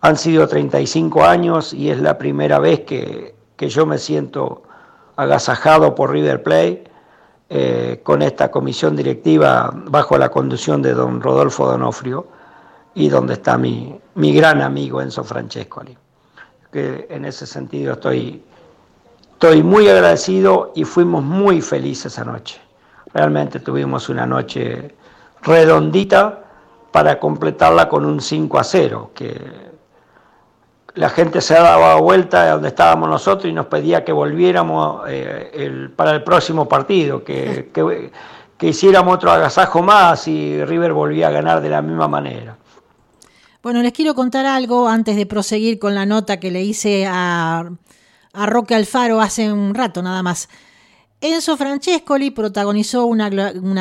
Han sido 35 años y es la primera vez que, yo me siento agasajado por River Plate eh, con esta comisión directiva bajo la conducción de don Rodolfo Donofrio y donde está mi, mi gran amigo Enzo Francescoli. Que en ese sentido estoy, estoy muy agradecido y fuimos muy felices anoche. Realmente tuvimos una noche redondita para completarla con un 5 a 0, que la gente se daba vuelta de donde estábamos nosotros y nos pedía que volviéramos eh, para el próximo partido, que, que, hiciéramos otro agasajo más y River volvía a ganar de la misma manera. Bueno, les quiero contar algo antes de proseguir con la nota que le hice a, a Roque Alfaro hace un rato nada más. Enzo Francescoli protagonizó una,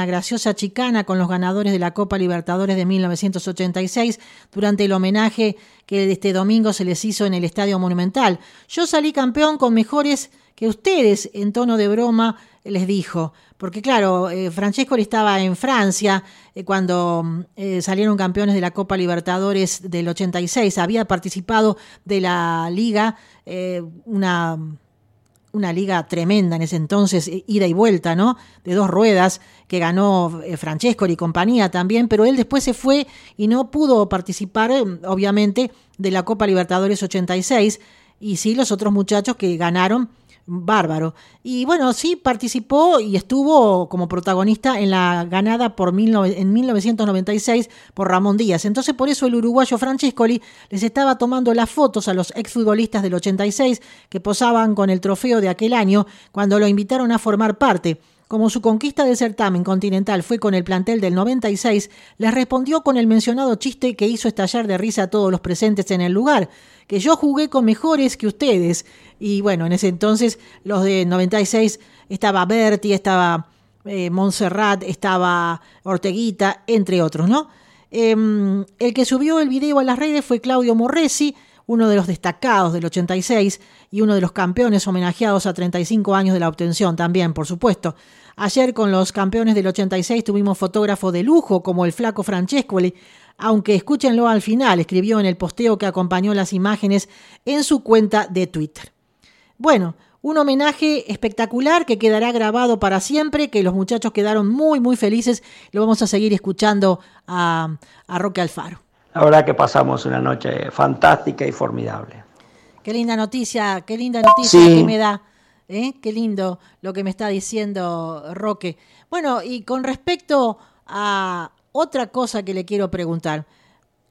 graciosa chicana con los ganadores de la Copa Libertadores de 1986 durante el homenaje que este domingo se les hizo en el Estadio Monumental. Yo salí campeón con mejores que ustedes, en tono de broma, les dijo. Porque claro, eh, Francescoli estaba en Francia eh, cuando eh, salieron campeones de la Copa Libertadores del 86. Había participado de la liga, una una liga tremenda en ese entonces, ida y vuelta, ¿no? De dos ruedas, que ganó eh, Francesco y compañía también, pero él después se fue y no pudo participar, eh, obviamente, de la Copa Libertadores 86, y sí los otros muchachos que ganaron bárbaro. Y bueno, sí participó y estuvo como protagonista en la ganada por en 1996 por Ramón Díaz. Entonces por eso el uruguayo Francescoli les estaba tomando las fotos a los exfutbolistas del 86 que posaban con el trofeo de aquel año cuando lo invitaron a formar parte como su conquista del certamen continental fue con el plantel del 96, les respondió con el mencionado chiste que hizo estallar de risa a todos los presentes en el lugar, que yo jugué con mejores que ustedes. Y bueno, en ese entonces los de 96 estaba Berti, estaba eh, Montserrat, estaba Orteguita, entre otros, ¿no? Em, el que subió el video a las redes fue Claudio Morresi, uno de los destacados del 86 y uno de los campeones homenajeados a 35 años de la obtención también, por supuesto. Ayer con los campeones del 86 tuvimos fotógrafo de lujo como el flaco Francescoli, aunque escúchenlo al final, escribió en el posteo que acompañó las imágenes en su cuenta de Twitter. Bueno, un homenaje espectacular que quedará grabado para siempre, que los muchachos quedaron muy, muy felices. Lo vamos a seguir escuchando a, Roque Alfaro. La verdad que pasamos una noche fantástica y formidable. Qué linda noticia, qué linda noticia que me da. ¿Eh? Qué lindo lo que me está diciendo Roque. Bueno, y con respecto a otra cosa que le quiero preguntar.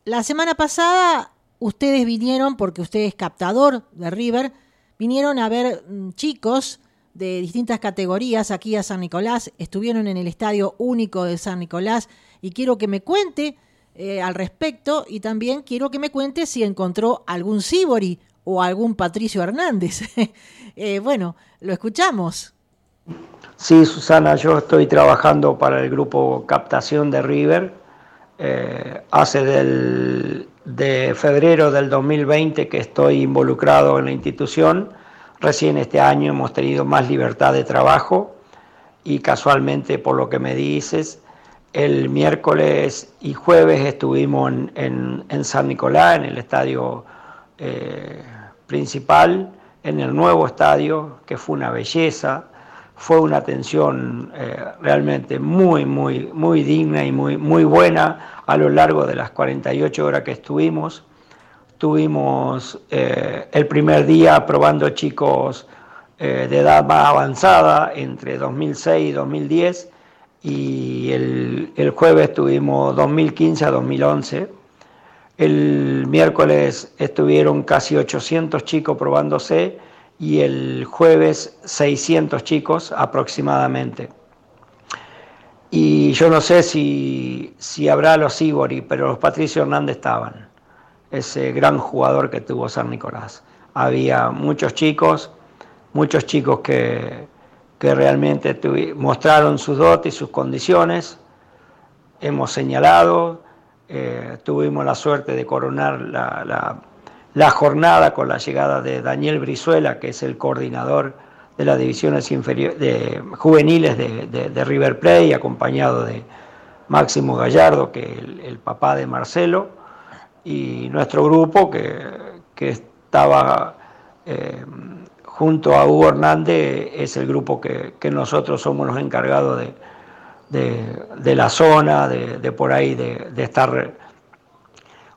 La semana pasada ustedes vinieron, porque usted es captador de River, vinieron a ver mm, chicos de distintas categorías aquí a San Nicolás, estuvieron en el Estadio Único de San Nicolás y quiero que me cuente eh, al respecto y también quiero que me cuente si encontró algún Sibori o algún Patricio Hernández. Eh, bueno, lo escuchamos. Sí, Susana, yo estoy trabajando para el grupo Captación de River. Eh, hace del, de febrero del 2020 que estoy involucrado en la institución. Recién este año hemos tenido más libertad de trabajo y casualmente, por lo que me dices, el miércoles y jueves estuvimos en, San Nicolás, en el estadio eh, principal en el nuevo estadio, que fue una belleza, fue una atención eh, realmente muy, muy, muy digna y muy, muy buena a lo largo de las 48 horas que estuvimos. Tuvimos eh, el primer día probando chicos eh, de edad más avanzada, entre 2006 y 2010, y el, el jueves tuvimos 2015 a 2011 el miércoles estuvieron casi 800 chicos probándose y el jueves 600 chicos aproximadamente. Y yo no sé si, habrá los Ibori, pero los Patricio Hernández estaban, ese gran jugador que tuvo San Nicolás. Había muchos chicos, muchos chicos que, que realmente mostraron sus dotes y sus condiciones. Hemos señalado, eh, tuvimos la suerte de coronar la, jornada con la llegada de Daniel Brizuela, que es el coordinador de las divisiones de, juveniles de, River Plate, acompañado de Máximo Gallardo, que es el, papá de Marcelo, y nuestro grupo que, estaba eh, junto a Hugo Hernández, es el grupo que, que nosotros somos los encargados de, de, la zona, de, por ahí, de, estar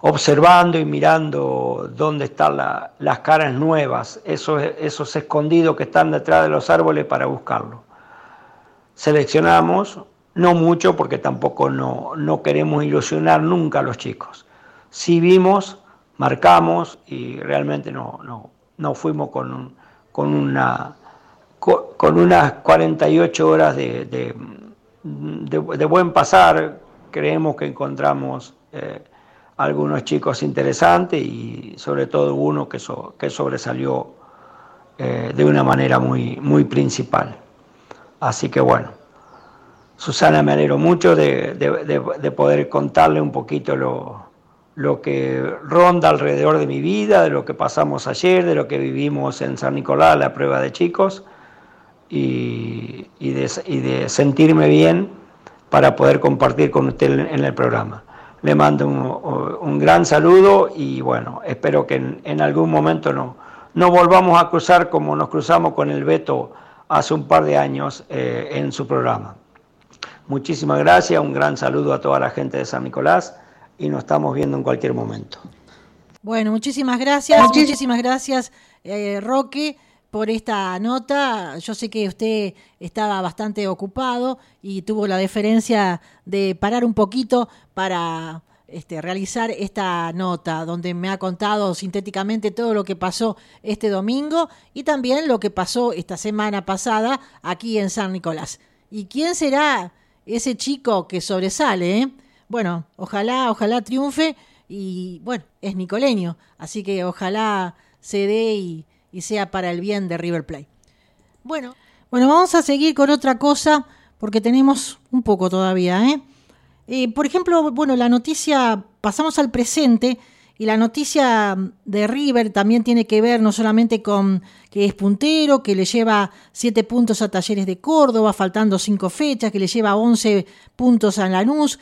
observando y mirando dónde están las caras nuevas, esos, esos escondidos que están detrás de los árboles para buscarlo. Seleccionamos, no mucho porque tampoco no, no queremos ilusionar nunca a los chicos. Si vimos, marcamos y realmente no, no, no fuimos con, con, una, con, unas 48 horas de de, buen pasar, creemos que encontramos eh, algunos chicos interesantes y sobre todo uno que, que sobresalió eh, de una manera muy, muy principal. Así que bueno, Susana, me alegro mucho de, poder contarle un poquito lo, lo que ronda alrededor de mi vida, de lo que pasamos ayer, de lo que vivimos en San Nicolás, la prueba de chicos y, de, sentirme bien para poder compartir con usted en el programa. Le mando un, gran saludo y bueno, espero que en, algún momento no, no volvamos a cruzar como nos cruzamos con el Beto hace un par de años eh, en su programa. Muchísimas gracias, un gran saludo a toda la gente de San Nicolás y nos estamos viendo en cualquier momento. Bueno, muchísimas gracias, muchísimas gracias, eh, Roque por esta nota. Yo sé que usted estaba bastante ocupado y tuvo la deferencia de parar un poquito para este, realizar esta nota, donde me ha contado sintéticamente todo lo que pasó este domingo y también lo que pasó esta semana pasada aquí en San Nicolás. ¿Y quién será ese chico que sobresale? Eh? Bueno, ojalá, ojalá triunfe y bueno, es nicoleño, así que ojalá se dé y, y sea para el bien de River Plate. Bueno, bueno, vamos a seguir con otra cosa porque tenemos un poco todavía, ¿eh? Eh, por ejemplo, bueno, la noticia, pasamos al presente, y la noticia de River también tiene que ver no solamente con que es puntero, que le lleva siete puntos a Talleres de Córdoba, faltando cinco fechas, que le lleva 11 puntos a Lanús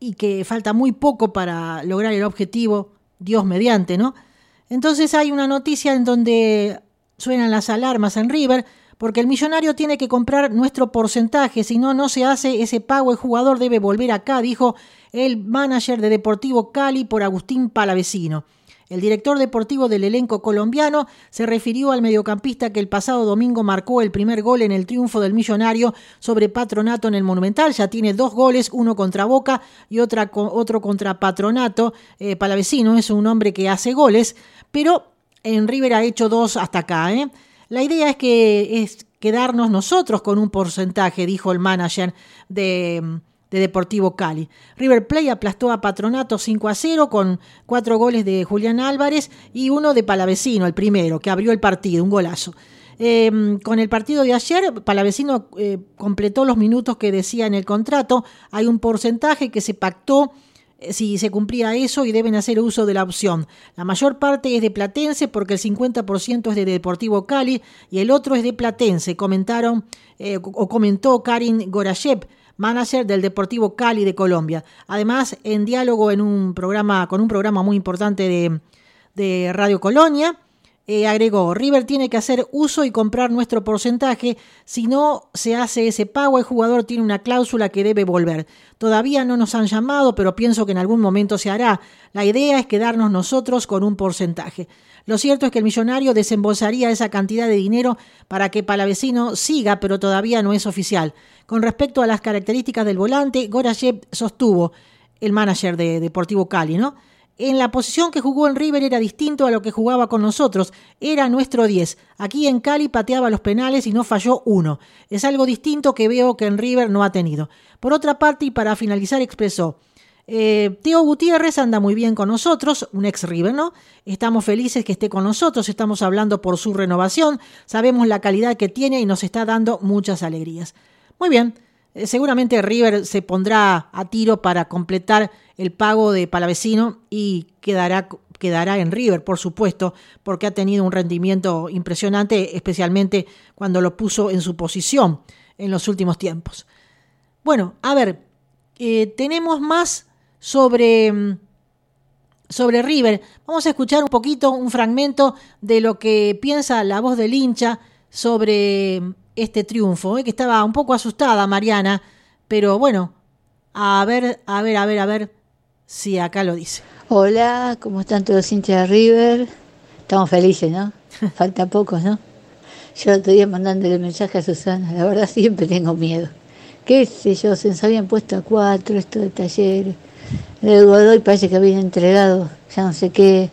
y que falta muy poco para lograr el objetivo, Dios mediante, ¿no? Entonces hay una noticia en donde suenan las alarmas en River, porque el millonario tiene que comprar nuestro porcentaje, si no, no se hace ese pago, el jugador debe volver acá, dijo el manager de Deportivo Cali por Agustín Palavecino. El director deportivo del elenco colombiano se refirió al mediocampista que el pasado domingo marcó el primer gol en el triunfo del millonario sobre Patronato en el Monumental. Ya tiene dos goles, uno contra Boca y otra, otro contra Patronato. Eh, Palavecino es un hombre que hace goles, pero en River ha hecho dos hasta acá. ¿eh? La idea es que es quedarnos nosotros con un porcentaje, dijo el manager de, Deportivo Cali. River Plate aplastó a Patronato 5 a 0 con cuatro goles de Julián Álvarez y uno de Palavecino, el primero, que abrió el partido, un golazo. Em, con el partido de ayer, Palavecino eh, completó los minutos que decía en el contrato. Hay un porcentaje que se pactó si se cumplía eso y deben hacer uso de la opción. La mayor parte es de Platense porque el 50% es de Deportivo Cali y el otro es de Platense, comentaron eh, o comentó Karin Gorashev, manager del Deportivo Cali de Colombia. Además, en diálogo en un programa con un programa muy importante de, de Radio Colonia, eh, agregó, River tiene que hacer uso y comprar nuestro porcentaje, si no se hace ese pago el jugador tiene una cláusula que debe volver. Todavía no nos han llamado, pero pienso que en algún momento se hará. La idea es quedarnos nosotros con un porcentaje. Lo cierto es que el millonario desembolsaría esa cantidad de dinero para que Palavecino siga, pero todavía no es oficial. Con respecto a las características del volante, Gorashev sostuvo, el manager de Deportivo Cali, ¿no? En la posición que jugó en River era distinto a lo que jugaba con nosotros. Era nuestro 10. Aquí en Cali pateaba los penales y no falló uno. Es algo distinto que veo que en River no ha tenido. Por otra parte, y para finalizar, expresó. Eh, Teo Gutiérrez anda muy bien con nosotros, un ex River, ¿no? Estamos felices que esté con nosotros, estamos hablando por su renovación, sabemos la calidad que tiene y nos está dando muchas alegrías. Muy bien, seguramente River se pondrá a tiro para completar el pago de Palavecino y quedará, quedará en River, por supuesto, porque ha tenido un rendimiento impresionante, especialmente cuando lo puso en su posición en los últimos tiempos. Bueno, a ver, eh, tenemos más sobre, mm, sobre River. Vamos a escuchar un poquito, un fragmento de lo que piensa la voz del hincha sobre este triunfo, ¿eh? que estaba un poco asustada Mariana, pero bueno, a ver, a ver, a ver, a ver si acá lo dice. Hola, ¿cómo están todos hinchas de River? Estamos felices, ¿no? Falta poco, ¿no? Yo el otro día mandándole mensaje a Susana, la verdad siempre tengo miedo. ¿Qué sé yo? Se nos habían puesto a cuatro, esto de taller. El Godoy parece que habían entregado ya no sé qué.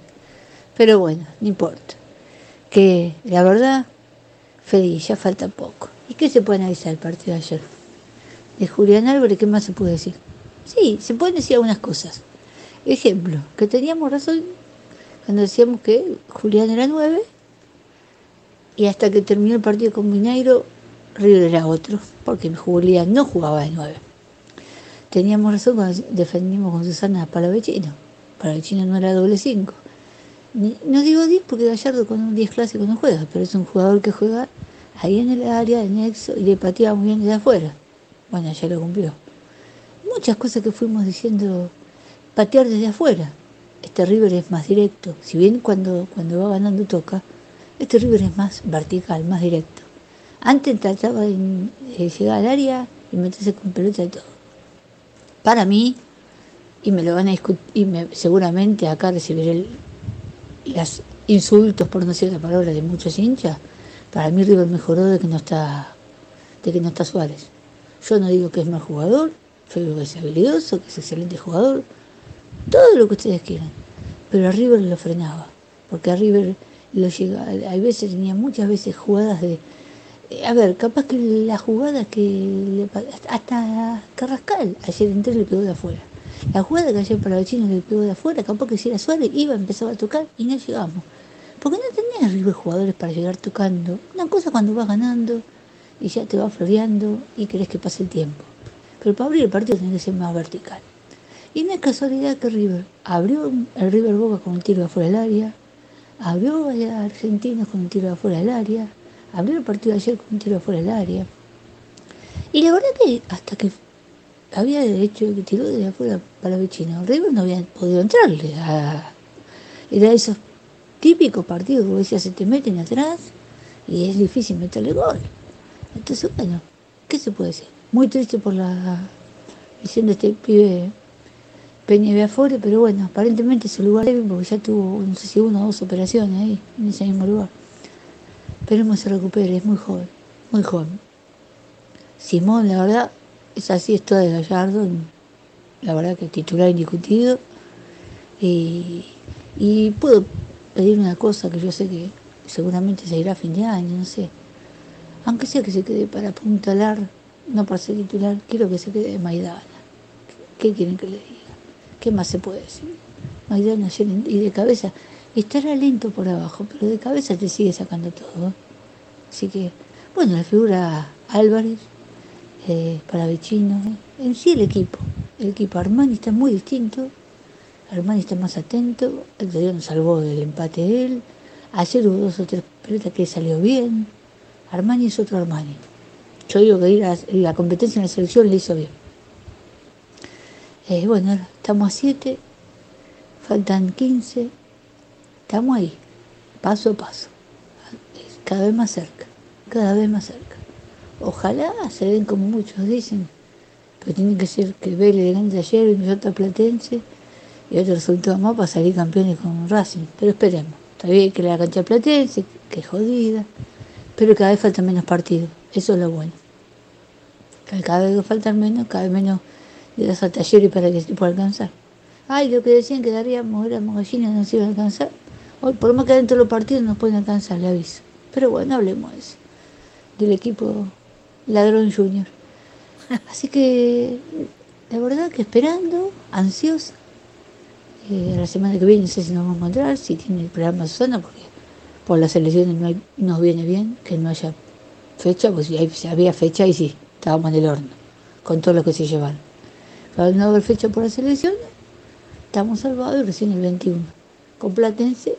Pero bueno, no importa. Que la verdad feliz, ya falta poco. ¿Y qué se puede analizar el partido de ayer? De Julián Álvarez, ¿qué más se puede decir? Sí, se pueden decir algunas cosas. Ejemplo, que teníamos razón cuando decíamos que Julián era nueve y hasta que terminó el partido con Mineiro, River era otro, porque Julián no jugaba de nueve. Teníamos razón cuando defendimos con Susana Palavecino. Palavecino no era doble cinco. No digo 10 porque Gallardo con un 10 clásico no juega, pero es un jugador que juega ahí en el área, en nexo, y le patea muy bien desde afuera. Bueno, ya lo cumplió. Muchas cosas que fuimos diciendo, patear desde afuera. Este River es más directo. Si bien cuando, cuando va ganando toca, este River es más vertical, más directo. Antes trataba de, llegar al área y meterse con pelota y todo. Para mí, y me lo van a discutir, y seguramente acá recibiré el, los insultos, por no decir la palabra, de muchos hinchas, para mí River mejoró de que no está, de que no está Suárez. Yo no digo que es mal jugador, yo digo que es habilidoso, que es excelente jugador, todo lo que ustedes quieran. Pero a River lo frenaba, porque a River lo llega, hay veces tenía muchas veces jugadas de a ver, capaz que la jugada que le, hasta Carrascal ayer entré le pegó de afuera. La jugada que ayer para Vecino le pegó de afuera, capaz que si era Suárez iba, empezaba a tocar y no llegamos. Porque no tenés arriba jugadores para llegar tocando. Una cosa cuando vas ganando y ya te va floreando y querés que pase el tiempo. Pero para abrir el partido tiene que ser más vertical. Y no es casualidad que River abrió el River Boca con un tiro de afuera del área, abrió a Argentinos con un tiro de afuera del área, abrió el partido de ayer con un tiro de afuera del área. Y la verdad que hasta que había hecho que tiró de afuera para Vecino, River no había podido entrarle. A, era esos típicos partidos que decía se te meten atrás y es difícil meterle gol. Entonces, bueno, ¿qué se puede decir? Muy triste por la visión de este pibe Peña Beafore, pero bueno, aparentemente su lugar débil porque ya tuvo, no sé si una o dos operaciones ahí, en ese mismo lugar. Esperemos se recupere, es muy joven, muy joven. Simón, la verdad, es así, es toda de Gallardo, la verdad que titular indiscutido. Y, y puedo pedir una cosa que yo sé que seguramente se irá a fin de año, no sé. Aunque sea que se quede para apuntalar, no para ser titular, quiero que se quede Maidana. ¿Qué quieren que le diga? ¿Qué más se puede decir? Maidana y de cabeza, estará lento por abajo, pero de cabeza te sigue sacando todo. Así que, bueno, la figura Álvarez, eh, para Vecino, en sí el equipo. El equipo Armani está muy distinto, Armani está más atento, el día nos salvó del empate él, ayer hubo dos o tres pelotas que salió bien, Armani es otro Armani. Yo digo que ir a la competencia en la selección le hizo bien. Eh, bueno, estamos a 7, faltan 15, estamos ahí, paso a paso, cada vez más cerca, cada vez más cerca. Ojalá se den como muchos dicen, pero tiene que ser que Vélez de ayer y nosotros Platense y otro resultado más para salir campeones con Racing, pero esperemos. Está bien que la cancha Platense, que jodida, pero cada vez faltan menos partidos, eso es lo bueno. Cada vez faltan menos, cada vez menos le das a talleres para que se pueda alcanzar. Ay, lo que decían que daríamos, éramos gallinas, no se iba a alcanzar. Hoy, por más que dentro de los partidos nos pueden alcanzar, le aviso. Pero bueno, hablemos de eso, del equipo Ladrón Junior. Así que, la verdad que esperando, ansiosa. Eh, la semana que viene no sé si nos vamos a encontrar, si tiene el programa Susana, porque por las elecciones no nos viene bien que no haya fecha, pues si había fecha y sí, estábamos en el horno, con todo lo que se llevaron. Al no haber fecha por las elecciones, estamos salvados y recién el 21. Con Platense,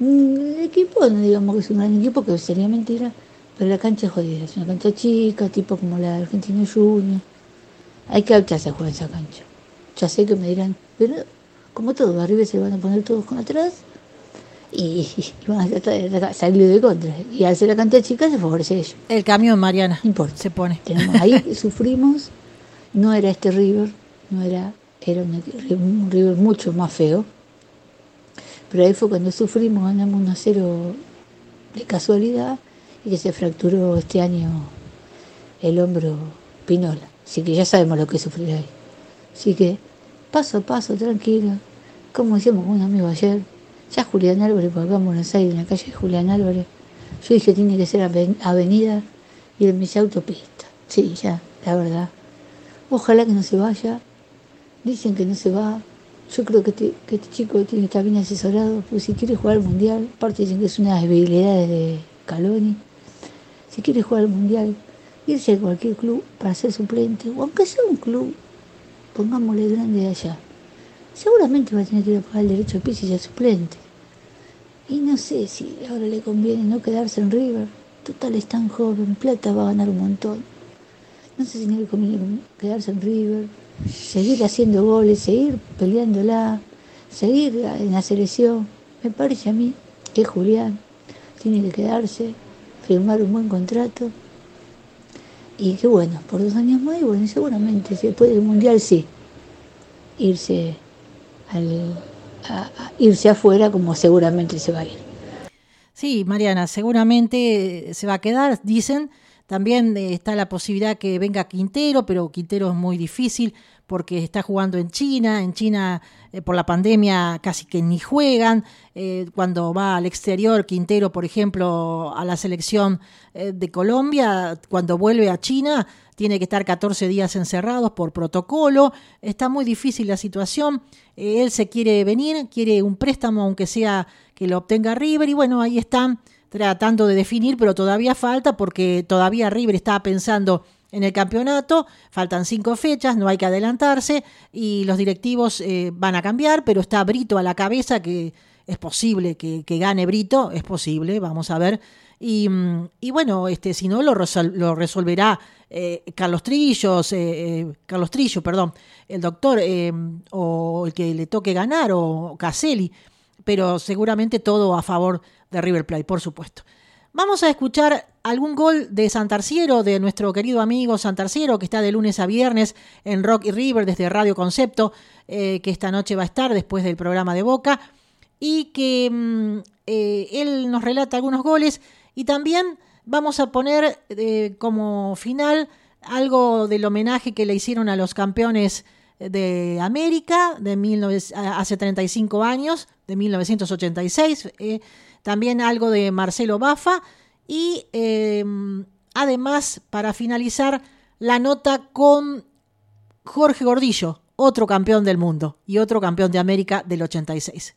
el equipo, no digamos que es un gran equipo, que sería mentira, pero la cancha es jodida, es una cancha chica, tipo como la de Argentino Junior. Hay que adaptarse a jugar en esa cancha. Ya sé que me dirán, pero como todo, arriba se van a poner todos con atrás y, van a tratar de salir de contra. Y al ser la cancha chica se favorece ellos. El camión, Mariana. No importa. Se pone. Tenemos ahí, sufrimos. No era este River, no era, era un, River mucho más feo. Pero ahí fue cuando sufrimos, ganamos 1 a 0 de casualidad y que se fracturó este año el hombro Pinola. Así que ya sabemos lo que sufrir ahí. Así que paso a paso, tranquilo. Como decíamos con un amigo ayer, ya Julián Álvarez, por acá en Buenos Aires, en la calle Julián Álvarez, yo dije tiene que ser avenida y en mis autopista. Sí, ya, la verdad. Ojalá que no se vaya. Dicen que no se va. Yo creo que este, este chico tiene estar bien asesorado, porque si quiere jugar al mundial, aparte dicen que es una debilidad de Caloni, si quiere jugar al mundial, irse a cualquier club para ser suplente, o aunque sea un club, pongámosle grande de allá. Seguramente va a tener que ir a pagar el derecho de piso y ser suplente. Y no sé si ahora le conviene no quedarse en River. Total es tan joven, plata va a ganar un montón. No sé si no le conviene quedarse en River, seguir haciendo goles, seguir peleándola, seguir en la selección. Me parece a mí que Julián tiene que quedarse, firmar un buen contrato. Y que bueno, por dos años más, y bueno, seguramente después del Mundial sí, irse al, irse afuera como seguramente se va a ir. Sí, Mariana, seguramente se va a quedar, dicen. También eh, está la posibilidad que venga Quintero, pero Quintero es muy difícil porque está jugando en China, en China eh, por la pandemia casi que ni juegan, eh, cuando va al exterior, Quintero, por ejemplo, a la selección eh, de Colombia, cuando vuelve a China, tiene que estar 14 días encerrados por protocolo, está muy difícil la situación, él se quiere venir, quiere un préstamo, aunque sea que lo obtenga River, y bueno, ahí están tratando de definir, pero todavía falta porque todavía River estaba pensando en el campeonato, faltan cinco fechas, no hay que adelantarse y los directivos eh, van a cambiar, pero está Brito a la cabeza, que es posible que, gane Brito, es posible, vamos a ver. Y, mm, bueno, este, si no, lo, lo resolverá eh, Carlos Trillos, eh, Carlos Trillo, perdón, el doctor, o el que le toque ganar, o Caselli, pero seguramente todo a favor de River Plate, por supuesto. Vamos a escuchar algún gol de Santarciero, de nuestro querido amigo Santarciero, que está de lunes a viernes en Rock y River desde Radio Concepto, eh, que esta noche va a estar después del programa de Boca, y que mm, eh, él nos relata algunos goles, y también vamos a poner eh, como final algo del homenaje que le hicieron a los campeones de América de hace 35 años, de 1986 también algo de Marcelo Bafa y em, además, para finalizar, la nota con Jorge Gordillo, otro campeón del mundo y otro campeón de América del 86.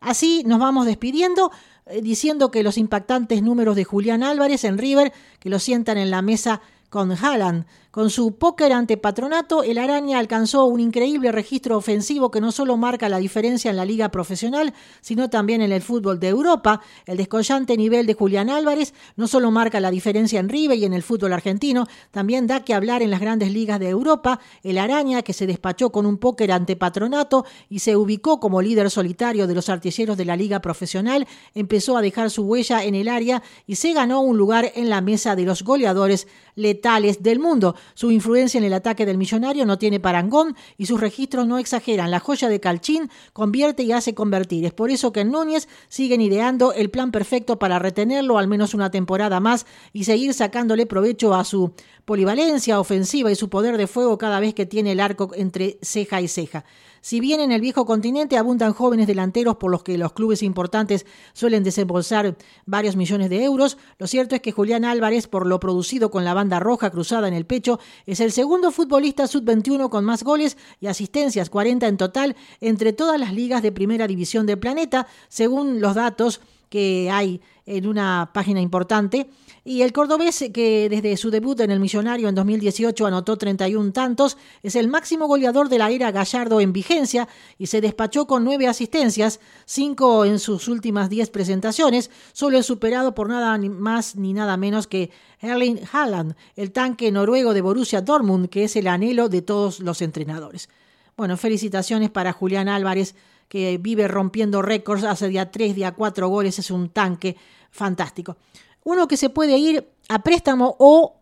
Así nos vamos despidiendo, eh, diciendo que los impactantes números de Julián Álvarez en River, que lo sientan en la mesa con Haaland. Con su póker ante Patronato, el Araña alcanzó un increíble registro ofensivo que no solo marca la diferencia en la liga profesional, sino también en el fútbol de Europa. El descollante nivel de Julián Álvarez no solo marca la diferencia en River y en el fútbol argentino, también da que hablar en las grandes ligas de Europa. El Araña, que se despachó con un póker ante Patronato y se ubicó como líder solitario de los artilleros de la liga profesional, empezó a dejar su huella en el área y se ganó un lugar en la mesa de los goleadores letales del mundo. Su influencia en el ataque del millonario no tiene parangón y sus registros no exageran. La joya de Calchín convierte y hace convertir. Es por eso que en Núñez siguen ideando el plan perfecto para retenerlo al menos una temporada más y seguir sacándole provecho a su polivalencia ofensiva y su poder de fuego cada vez que tiene el arco entre ceja y ceja. Si bien en el viejo continente abundan jóvenes delanteros por los que los clubes importantes suelen desembolsar varios millones de euros, lo cierto es que Julián Álvarez, por lo producido con la banda roja cruzada en el pecho, es el segundo futbolista sub-21 con más goles y asistencias, 40 en total, entre todas las ligas de primera división del planeta, según los datos que hay en una página importante. Y el cordobés, que desde su debut en el Millonario en 2018 anotó 31 tantos, es el máximo goleador de la era Gallardo en vigencia y se despachó con nueve asistencias, cinco en sus últimas diez presentaciones, solo es superado por nada más ni nada menos que Erling Haaland, el tanque noruego de Borussia Dortmund, que es el anhelo de todos los entrenadores. Bueno, felicitaciones para Julián Álvarez, que vive rompiendo récords, hace día 3, día 4 goles, es un tanque fantástico. Uno que se puede ir a préstamo o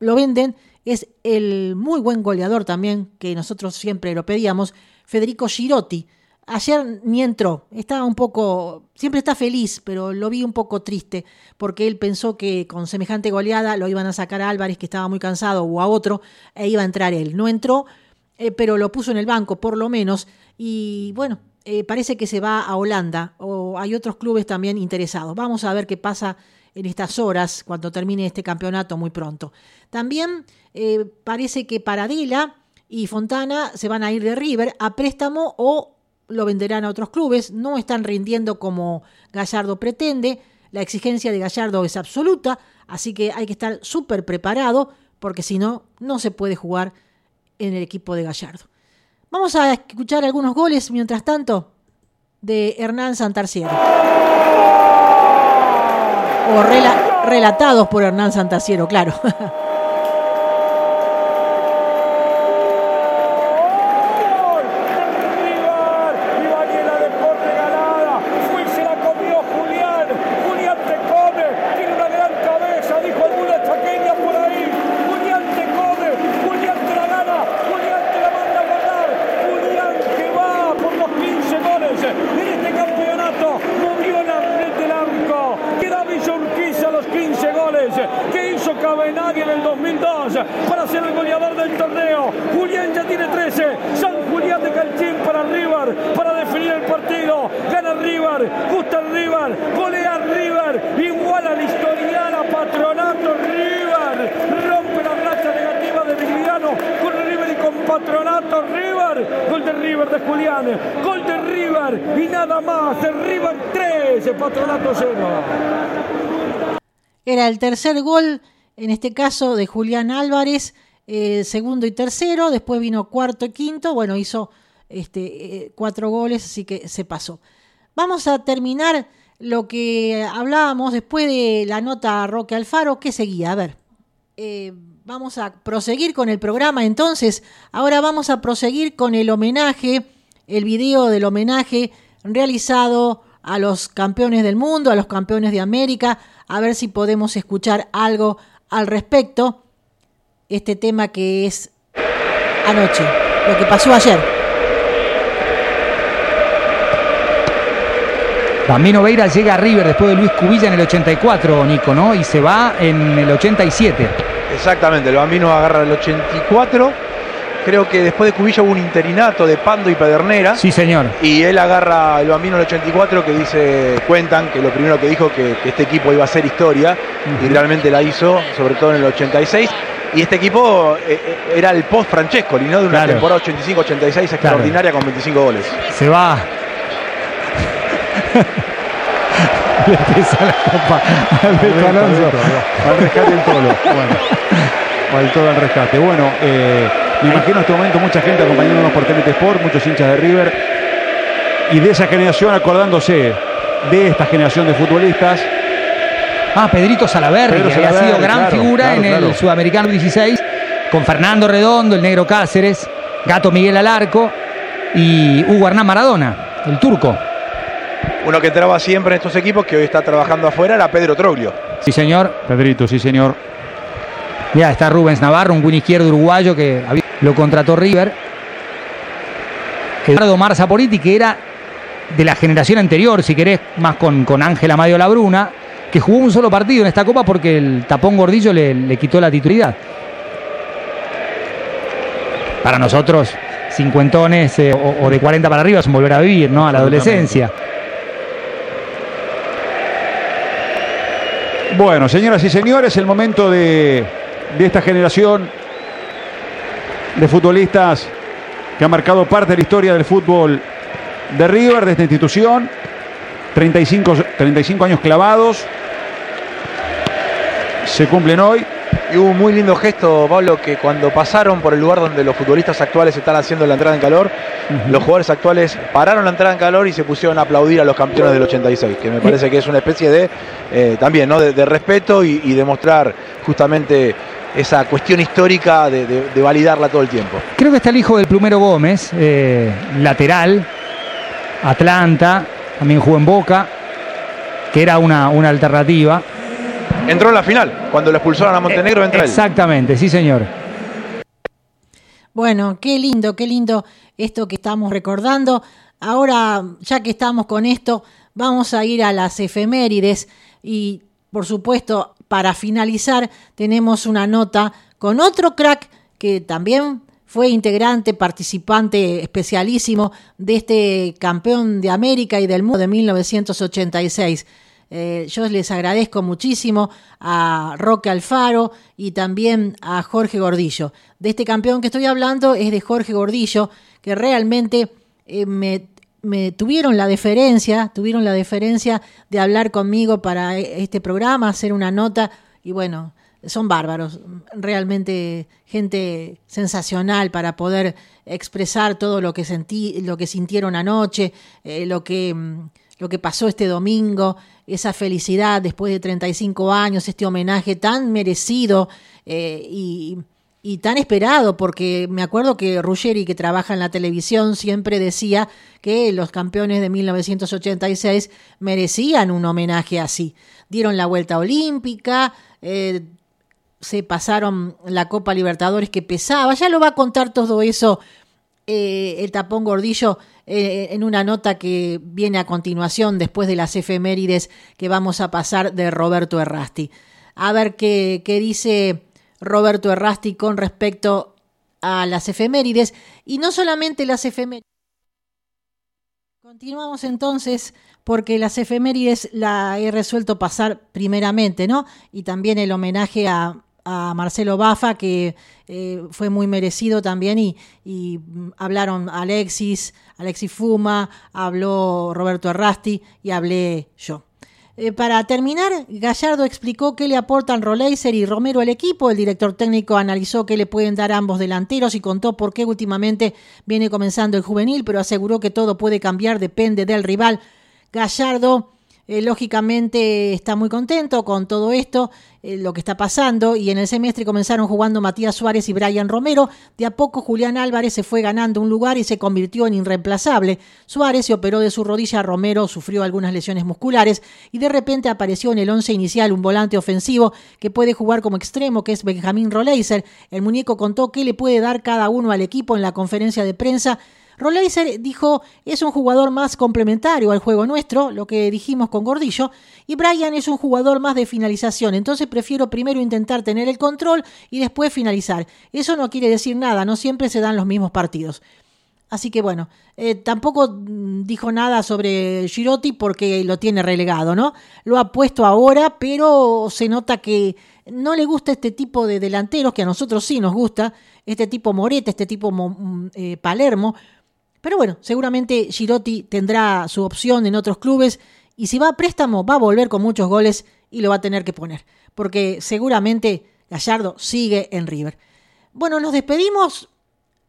lo venden es el muy buen goleador también, que nosotros siempre lo pedíamos, Federico Girotti. Ayer ni entró, estaba un poco, siempre está feliz, pero lo vi un poco triste, porque él pensó que con semejante goleada lo iban a sacar a Álvarez, que estaba muy cansado, o a otro, e iba a entrar él. No entró, eh, pero lo puso en el banco, por lo menos, y bueno, eh, parece que se va a Holanda, o hay otros clubes también interesados. Vamos a ver qué pasa en estas horas, cuando termine este campeonato muy pronto. También eh, parece que Paradela y Fontana se van a ir de River a préstamo o lo venderán a otros clubes. No están rindiendo como Gallardo pretende. La exigencia de Gallardo es absoluta, así que hay que estar súper preparado porque si no, no se puede jugar en el equipo de Gallardo. Vamos a escuchar algunos goles mientras tanto de Hernán Santarciero o relatados por Hernán Santaciero, claro. que hizo Cabenagui en el para ser el goleador del torneo. Julián ya tiene 13. San Julián de Calchín para River para definir el partido. Gana River, gusta River, golea River, iguala la historial a Patronato River. Rompe la racha negativa de Vigliano con River y con Patronato River. Gol de River de Julián, gol de River y nada más. El River 3, Patronato 0. El tercer gol, en este caso de Julián Álvarez, eh, segundo y tercero, después vino cuarto y quinto, bueno, hizo este, eh, cuatro goles, así que se pasó. Vamos a terminar lo que hablábamos después de la nota Roque Alfaro, que seguía, a ver. Eh, vamos a proseguir con el programa entonces. Ahora vamos a proseguir con el homenaje, el video del homenaje realizado a los campeones del mundo, a los campeones de América, a ver si podemos escuchar algo al respecto. Este tema que es anoche, lo que pasó ayer. Bambino Veira llega a River después de Luis Cubilla en el 84, Nico, ¿no? Y se va en el 87. Exactamente, el Bambino agarra el 84 creo que después de Cubilla hubo un interinato de Pando y Pedernera. Sí, señor. Y él agarra el bambino el 84 que dice, cuentan que lo primero que dijo que, que este equipo iba a ser historia y realmente la hizo, sobre todo en el 86. Y este equipo eh, eh, era el post Francesco, ¿no? De una Claro. temporada 85-86 extraordinaria con 25 goles. Se va. Le pesa la copa a Alberto Alonso. Al rescate el tolo. Bueno, va el tolo al rescate. Bueno, eh, me imagino en este momento mucha gente acompañándonos por TNT Sport, muchos hinchas de River. Y de esa generación acordándose de esta generación de futbolistas. Ah, Pedrito Salaverri, Pedro que había Salaverri, sido gran claro, figura claro, en el. Sudamericano 16, con Fernando Redondo, el negro Cáceres, Gato Miguel Alarco y Hugo Hernán Maradona, el turco. Uno que entraba siempre en estos equipos, que hoy está trabajando afuera, era Pedro Troglio. Sí, señor. Pedrito, sí, señor. Mira, está Rubens Navarro, un win izquierdo uruguayo que había- lo contrató River. Eduardo Marza Politi, que era de la generación anterior, si querés, más con con Ángel Amadio Labruna, que jugó un solo partido en esta copa porque el tapón gordillo le, le quitó la titularidad. Para nosotros, cincuentones eh, o, o de 40 para arriba son volver a vivir, ¿no? A la adolescencia. Bueno, señoras y señores, el momento de, de esta generación de futbolistas que ha marcado parte de la historia del fútbol de River, de esta institución. 35, 35 años clavados. Se cumplen hoy. Y hubo un muy lindo gesto, Pablo, que cuando pasaron por el lugar donde los futbolistas actuales están haciendo la entrada en calor, los jugadores actuales pararon la entrada en calor y se pusieron a aplaudir a los campeones del 86, que me parece que es una especie de, eh, también, ¿no? de, de respeto y, y demostrar justamente esa cuestión histórica de, de- de validarla todo el tiempo. Creo que está el hijo del Plumero Gómez, eh, lateral, Atlanta, también jugó en Boca, que era una, una alternativa. Entró en la final, cuando lo expulsaron a Montenegro, entra él. Exactamente, sí señor. Bueno, qué lindo, qué lindo esto que estamos recordando. Ahora, ya que estamos con esto, vamos a ir a las efemérides y, por supuesto, para finalizar, tenemos una nota con otro crack que también fue integrante, participante especialísimo de este campeón de América y del mundo de 1986. Eh, yo les agradezco muchísimo a Roque Alfaro y también a Jorge Gordillo. De este campeón que estoy hablando es de Jorge Gordillo, que realmente eh, me, me tuvieron la deferencia, tuvieron la deferencia de hablar conmigo para e- este programa, hacer una nota y bueno, son bárbaros, realmente gente sensacional para poder expresar todo lo que sentí, lo que sintieron anoche, eh, lo que mm, lo que pasó este domingo, esa felicidad después de 35 años, este homenaje tan merecido eh, y, y tan esperado, porque me acuerdo que Ruggeri, que trabaja en la televisión, siempre decía que los campeones de 1986 merecían un homenaje así. Dieron la vuelta olímpica, eh, se pasaron la Copa Libertadores que pesaba, ya lo va a contar todo eso eh, el tapón gordillo eh, en una nota que viene a continuación después de las efemérides que vamos a pasar de Roberto Errasti. A ver qué, qué dice Roberto Errasti con respecto a las efemérides y no solamente las efemérides. Continuamos entonces porque las efemérides la he resuelto pasar primeramente, ¿no? Y también el homenaje a, Marcelo Bafa, que eh, fue muy merecido también, y, y, hablaron Alexis, Alexis Fuma, habló Roberto Errasti y hablé yo. Eh, para terminar, Gallardo explicó qué le aportan Roleiser y Romero al equipo. El director técnico analizó qué le pueden dar ambos delanteros y contó por qué últimamente viene comenzando el juvenil, pero aseguró que todo puede cambiar, depende del rival. Gallardo eh, lógicamente está muy contento con todo esto, eh, lo que está pasando, y en el semestre comenzaron jugando Matías Suárez y Brian Romero. De a poco Julián Álvarez se fue ganando un lugar y se convirtió en irreemplazable. Suárez se operó de su rodilla, Romero sufrió algunas lesiones musculares y de repente apareció en el once inicial un volante ofensivo que puede jugar como extremo, que es Benjamín Roleiser. El muñeco contó qué le puede dar cada uno al equipo en la conferencia de prensa Roleiser dijo es un jugador más complementario al juego nuestro, lo que dijimos con Gordillo, y Brian es un jugador más de finalización, entonces prefiero primero intentar tener el control y después finalizar. Eso no quiere decir nada, no siempre se dan los mismos partidos. Así que bueno, eh, tampoco mm, dijo nada sobre Girotti porque lo tiene relegado, ¿no? Lo ha puesto ahora, pero se nota que no le gusta este tipo de delanteros, que a nosotros sí nos gusta, este tipo Morete, este tipo mm, eh, Palermo, pero bueno, seguramente Girotti tendrá su opción en otros clubes y si va a préstamo va a volver con muchos goles y lo va a tener que poner, porque seguramente Gallardo sigue en River. Bueno, nos despedimos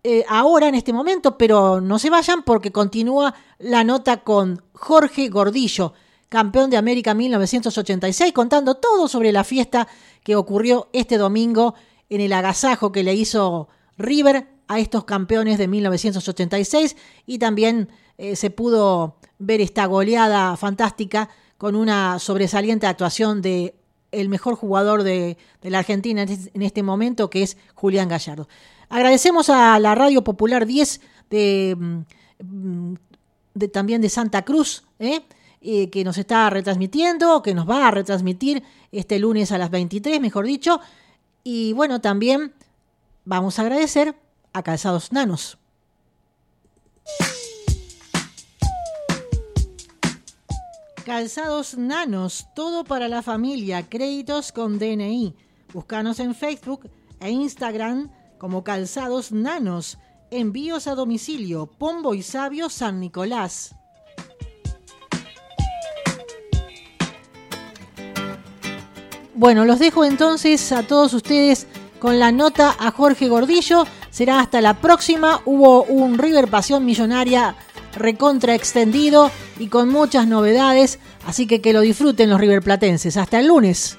eh, ahora en este momento, pero no se vayan porque continúa la nota con Jorge Gordillo, campeón de América 1986, contando todo sobre la fiesta que ocurrió este domingo en el agasajo que le hizo River a estos campeones de 1986 y también eh, se pudo ver esta goleada fantástica con una sobresaliente actuación de el mejor jugador de, la Argentina en este momento, que es Julián Gallardo. Agradecemos a la Radio Popular 10 de, mm, de también de Santa Cruz, ¿eh? Eh, que nos está retransmitiendo, que nos va a retransmitir este lunes a las 23, mejor dicho. Y bueno, también vamos a agradecer Calzados Nanos. Calzados Nanos, todo para la familia, créditos con DNI. Búscanos en Facebook e Instagram como Calzados Nanos. Envíos a domicilio, Pombo y Sabio San Nicolás. Bueno, los dejo entonces a todos ustedes con la nota a Jorge Gordillo. Será hasta la próxima. Hubo un River Pasión Millonaria recontra extendido y con muchas novedades. Así que que lo disfruten los River Platenses. Hasta el lunes.